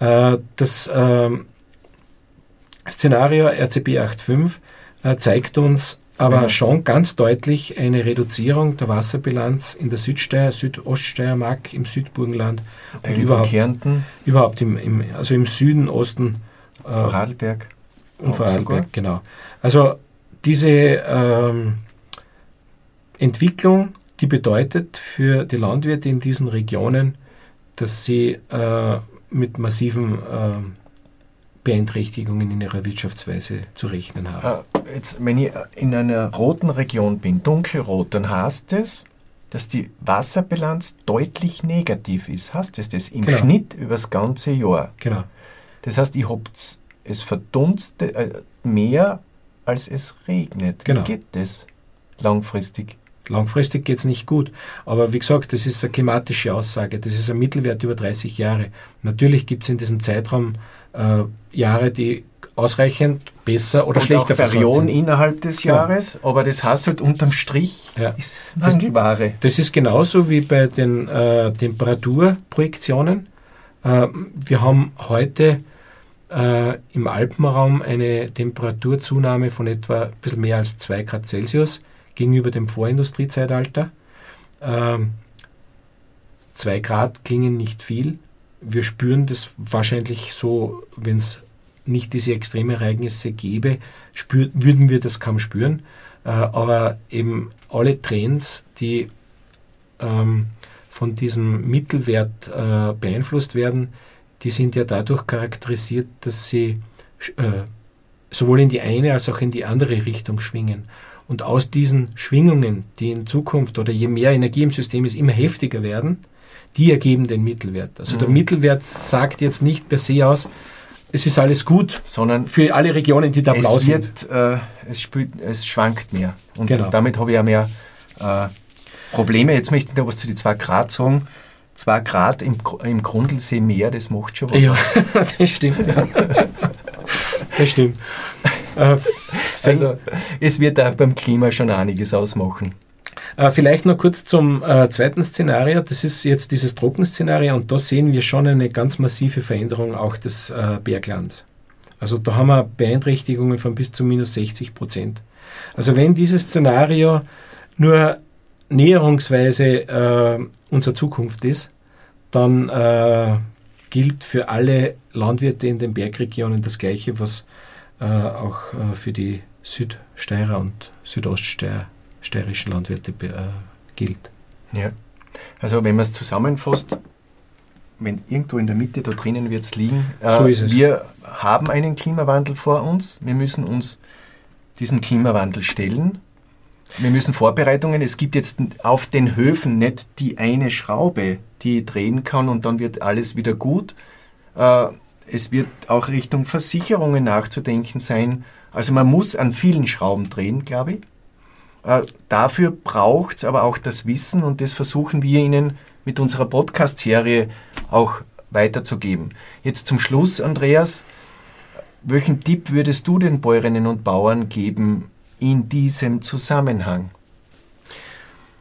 Äh, das äh, Szenario RCP 8.5 äh, zeigt uns aber schon ganz deutlich eine Reduzierung der Wasserbilanz in der Südsteier, Südoststeiermark, im Südburgenland und überhaupt, Kärnten. überhaupt im, im, also im Süden, Osten. Äh, Vorarlberg. Und Vorarlberg, genau. Also diese ähm, Entwicklung, die bedeutet für die Landwirte in diesen Regionen dass sie äh, mit massiven äh, Beeinträchtigungen in ihrer Wirtschaftsweise zu rechnen haben. Äh, jetzt, wenn ich in einer roten Region bin, dunkelrot, dann heißt es, dass die Wasserbilanz deutlich negativ ist. Heißt es das im genau. Schnitt über das ganze Jahr? Genau. Das heißt, ich habe es verdunstet äh, mehr, als es regnet. Genau. Wie geht das langfristig? Langfristig geht es nicht gut. Aber wie gesagt, das ist eine klimatische Aussage. Das ist ein Mittelwert über 30 Jahre. Natürlich gibt es in diesem Zeitraum äh, Jahre, die ausreichend besser oder und schlechter auch Perioden innerhalb des Jahres, ja. aber das heißt halt unterm Strich ja. ist Mangelware. Das, das, ist genauso wie bei den äh, Temperaturprojektionen. Äh, wir haben heute äh, im Alpenraum eine Temperaturzunahme von etwa ein bisschen mehr als 2 Grad Celsius gegenüber dem Vorindustriezeitalter. Ähm, zwei Grad klingen nicht viel. Wir spüren das wahrscheinlich so, wenn es nicht diese Extremereignisse gäbe, spür, würden wir das kaum spüren. Äh, aber eben alle Trends, die ähm, von diesem Mittelwert äh, beeinflusst werden, die sind ja dadurch charakterisiert, dass sie äh, sowohl in die eine als auch in die andere Richtung schwingen. Und aus diesen Schwingungen, die in Zukunft oder je mehr Energie im System ist, immer heftiger werden, die ergeben den Mittelwert. Also mhm. der Mittelwert sagt jetzt nicht per se aus, es ist alles gut, sondern für alle Regionen, die da blau wird, sind. Äh, es, spielt, es schwankt mehr. Und genau. damit habe ich ja mehr äh, Probleme. Jetzt möchte ich noch was zu den 2 Grad sagen. 2 Grad im, im Grundlsee mehr, das macht schon was. Ja, das stimmt. Ja. das stimmt. Äh, also, es wird auch beim Klima schon einiges ausmachen. Äh, vielleicht noch kurz zum äh, zweiten Szenario. Das ist jetzt dieses Trockenszenario und da sehen wir schon eine ganz massive Veränderung auch des äh, Berglands. Also da haben wir Beeinträchtigungen von bis zu minus 60 Prozent. Also wenn dieses Szenario nur näherungsweise äh, unsere Zukunft ist, dann äh, gilt für alle Landwirte in den Bergregionen das Gleiche, was äh, auch äh, für die Südsteirer und südoststeirischen Landwirte äh, gilt. Ja, also wenn man es zusammenfasst, wenn irgendwo in der Mitte da drinnen wird es liegen, so ist es. wir haben einen Klimawandel vor uns, wir müssen uns diesem Klimawandel stellen wir müssen Vorbereitungen. Es gibt jetzt auf den Höfen nicht die eine Schraube, die drehen kann und dann wird alles wieder gut. Äh, es wird auch Richtung Versicherungen nachzudenken sein. Also man muss an vielen Schrauben drehen, glaube ich. Äh, dafür braucht es aber auch das Wissen und das versuchen wir Ihnen mit unserer Podcast-Serie auch weiterzugeben. Jetzt zum Schluss, Andreas, welchen Tipp würdest du den Bäuerinnen und Bauern geben, in diesem Zusammenhang?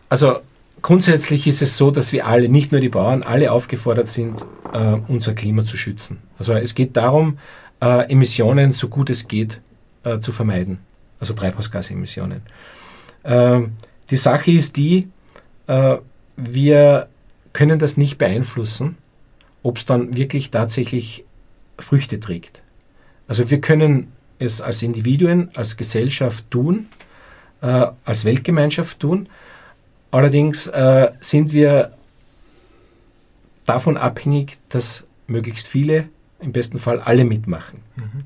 Also grundsätzlich ist es so, dass wir alle, nicht nur die Bauern, alle aufgefordert sind, äh, unser Klima zu schützen. Also es geht darum, äh, Emissionen so gut es geht zu vermeiden, also Treibhausgasemissionen. Äh, die Sache ist die, äh, wir können das nicht beeinflussen, ob es dann wirklich tatsächlich Früchte trägt. Also wir können es als Individuen, als Gesellschaft tun, äh, als Weltgemeinschaft tun. Allerdings äh, sind wir davon abhängig, dass möglichst viele, im besten Fall alle mitmachen. Mhm.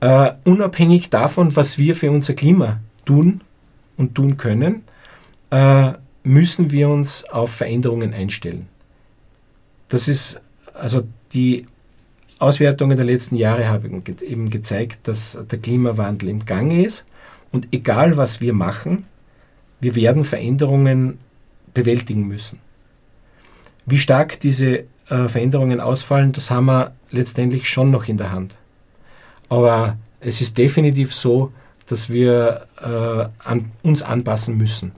Äh, unabhängig davon, was wir für unser Klima tun und tun können, äh, müssen wir uns auf Veränderungen einstellen. Das ist also die Auswertungen der letzten Jahre haben eben gezeigt, dass der Klimawandel im Gange ist und egal was wir machen, wir werden Veränderungen bewältigen müssen. Wie stark diese äh, Veränderungen ausfallen, das haben wir letztendlich schon noch in der Hand. Aber es ist definitiv so, dass wir äh, an, uns anpassen müssen.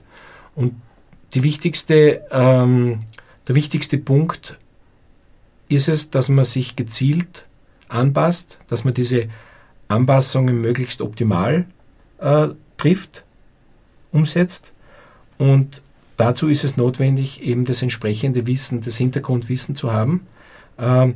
Und die wichtigste, ähm, der wichtigste Punkt ist es, dass man sich gezielt anpasst, dass man diese Anpassungen möglichst optimal äh, trifft, umsetzt. Und dazu ist es notwendig, eben das entsprechende Wissen, das Hintergrundwissen zu haben, äh,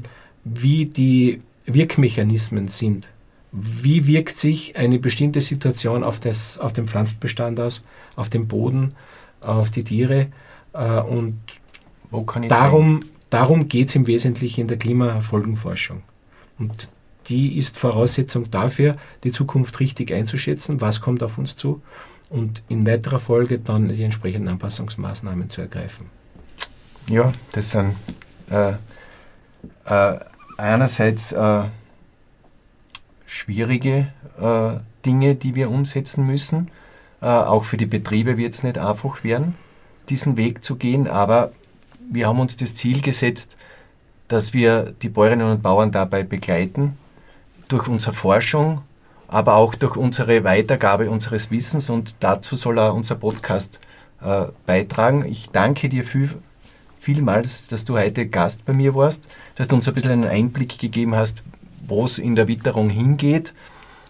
wie die Wirkmechanismen sind. Wie wirkt sich eine bestimmte Situation auf, das, auf den Pflanzenbestand aus, auf den Boden, auf die Tiere äh, und darum, Darum geht es im Wesentlichen in der Klimafolgenforschung. Und die ist Voraussetzung dafür, die Zukunft richtig einzuschätzen, was kommt auf uns zu und in weiterer Folge dann die entsprechenden Anpassungsmaßnahmen zu ergreifen. Ja, das sind äh, äh, einerseits äh, schwierige äh, Dinge, die wir umsetzen müssen. Äh, auch für die Betriebe wird es nicht einfach werden, diesen Weg zu gehen, aber wir haben uns das Ziel gesetzt, dass wir die Bäuerinnen und Bauern dabei begleiten, durch unsere Forschung, aber auch durch unsere Weitergabe unseres Wissens und dazu soll auch unser Podcast äh, beitragen. Ich danke dir viel, vielmals, dass du heute Gast bei mir warst, dass du uns ein bisschen einen Einblick gegeben hast, wo es in der Witterung hingeht.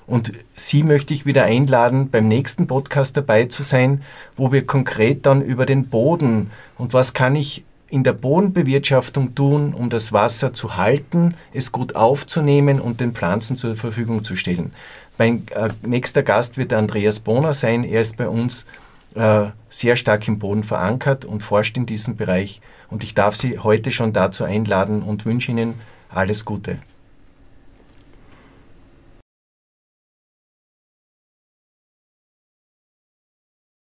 Und Sie möchte ich wieder einladen, beim nächsten Podcast dabei zu sein, wo wir konkret dann über den Boden und was kann ich in der Bodenbewirtschaftung tun, um das Wasser zu halten, es gut aufzunehmen und den Pflanzen zur Verfügung zu stellen. Mein äh, nächster Gast wird Andreas Bohner sein. Er ist bei uns äh, sehr stark im Boden verankert und forscht in diesem Bereich. Und ich darf Sie heute schon dazu einladen und wünsche Ihnen alles Gute.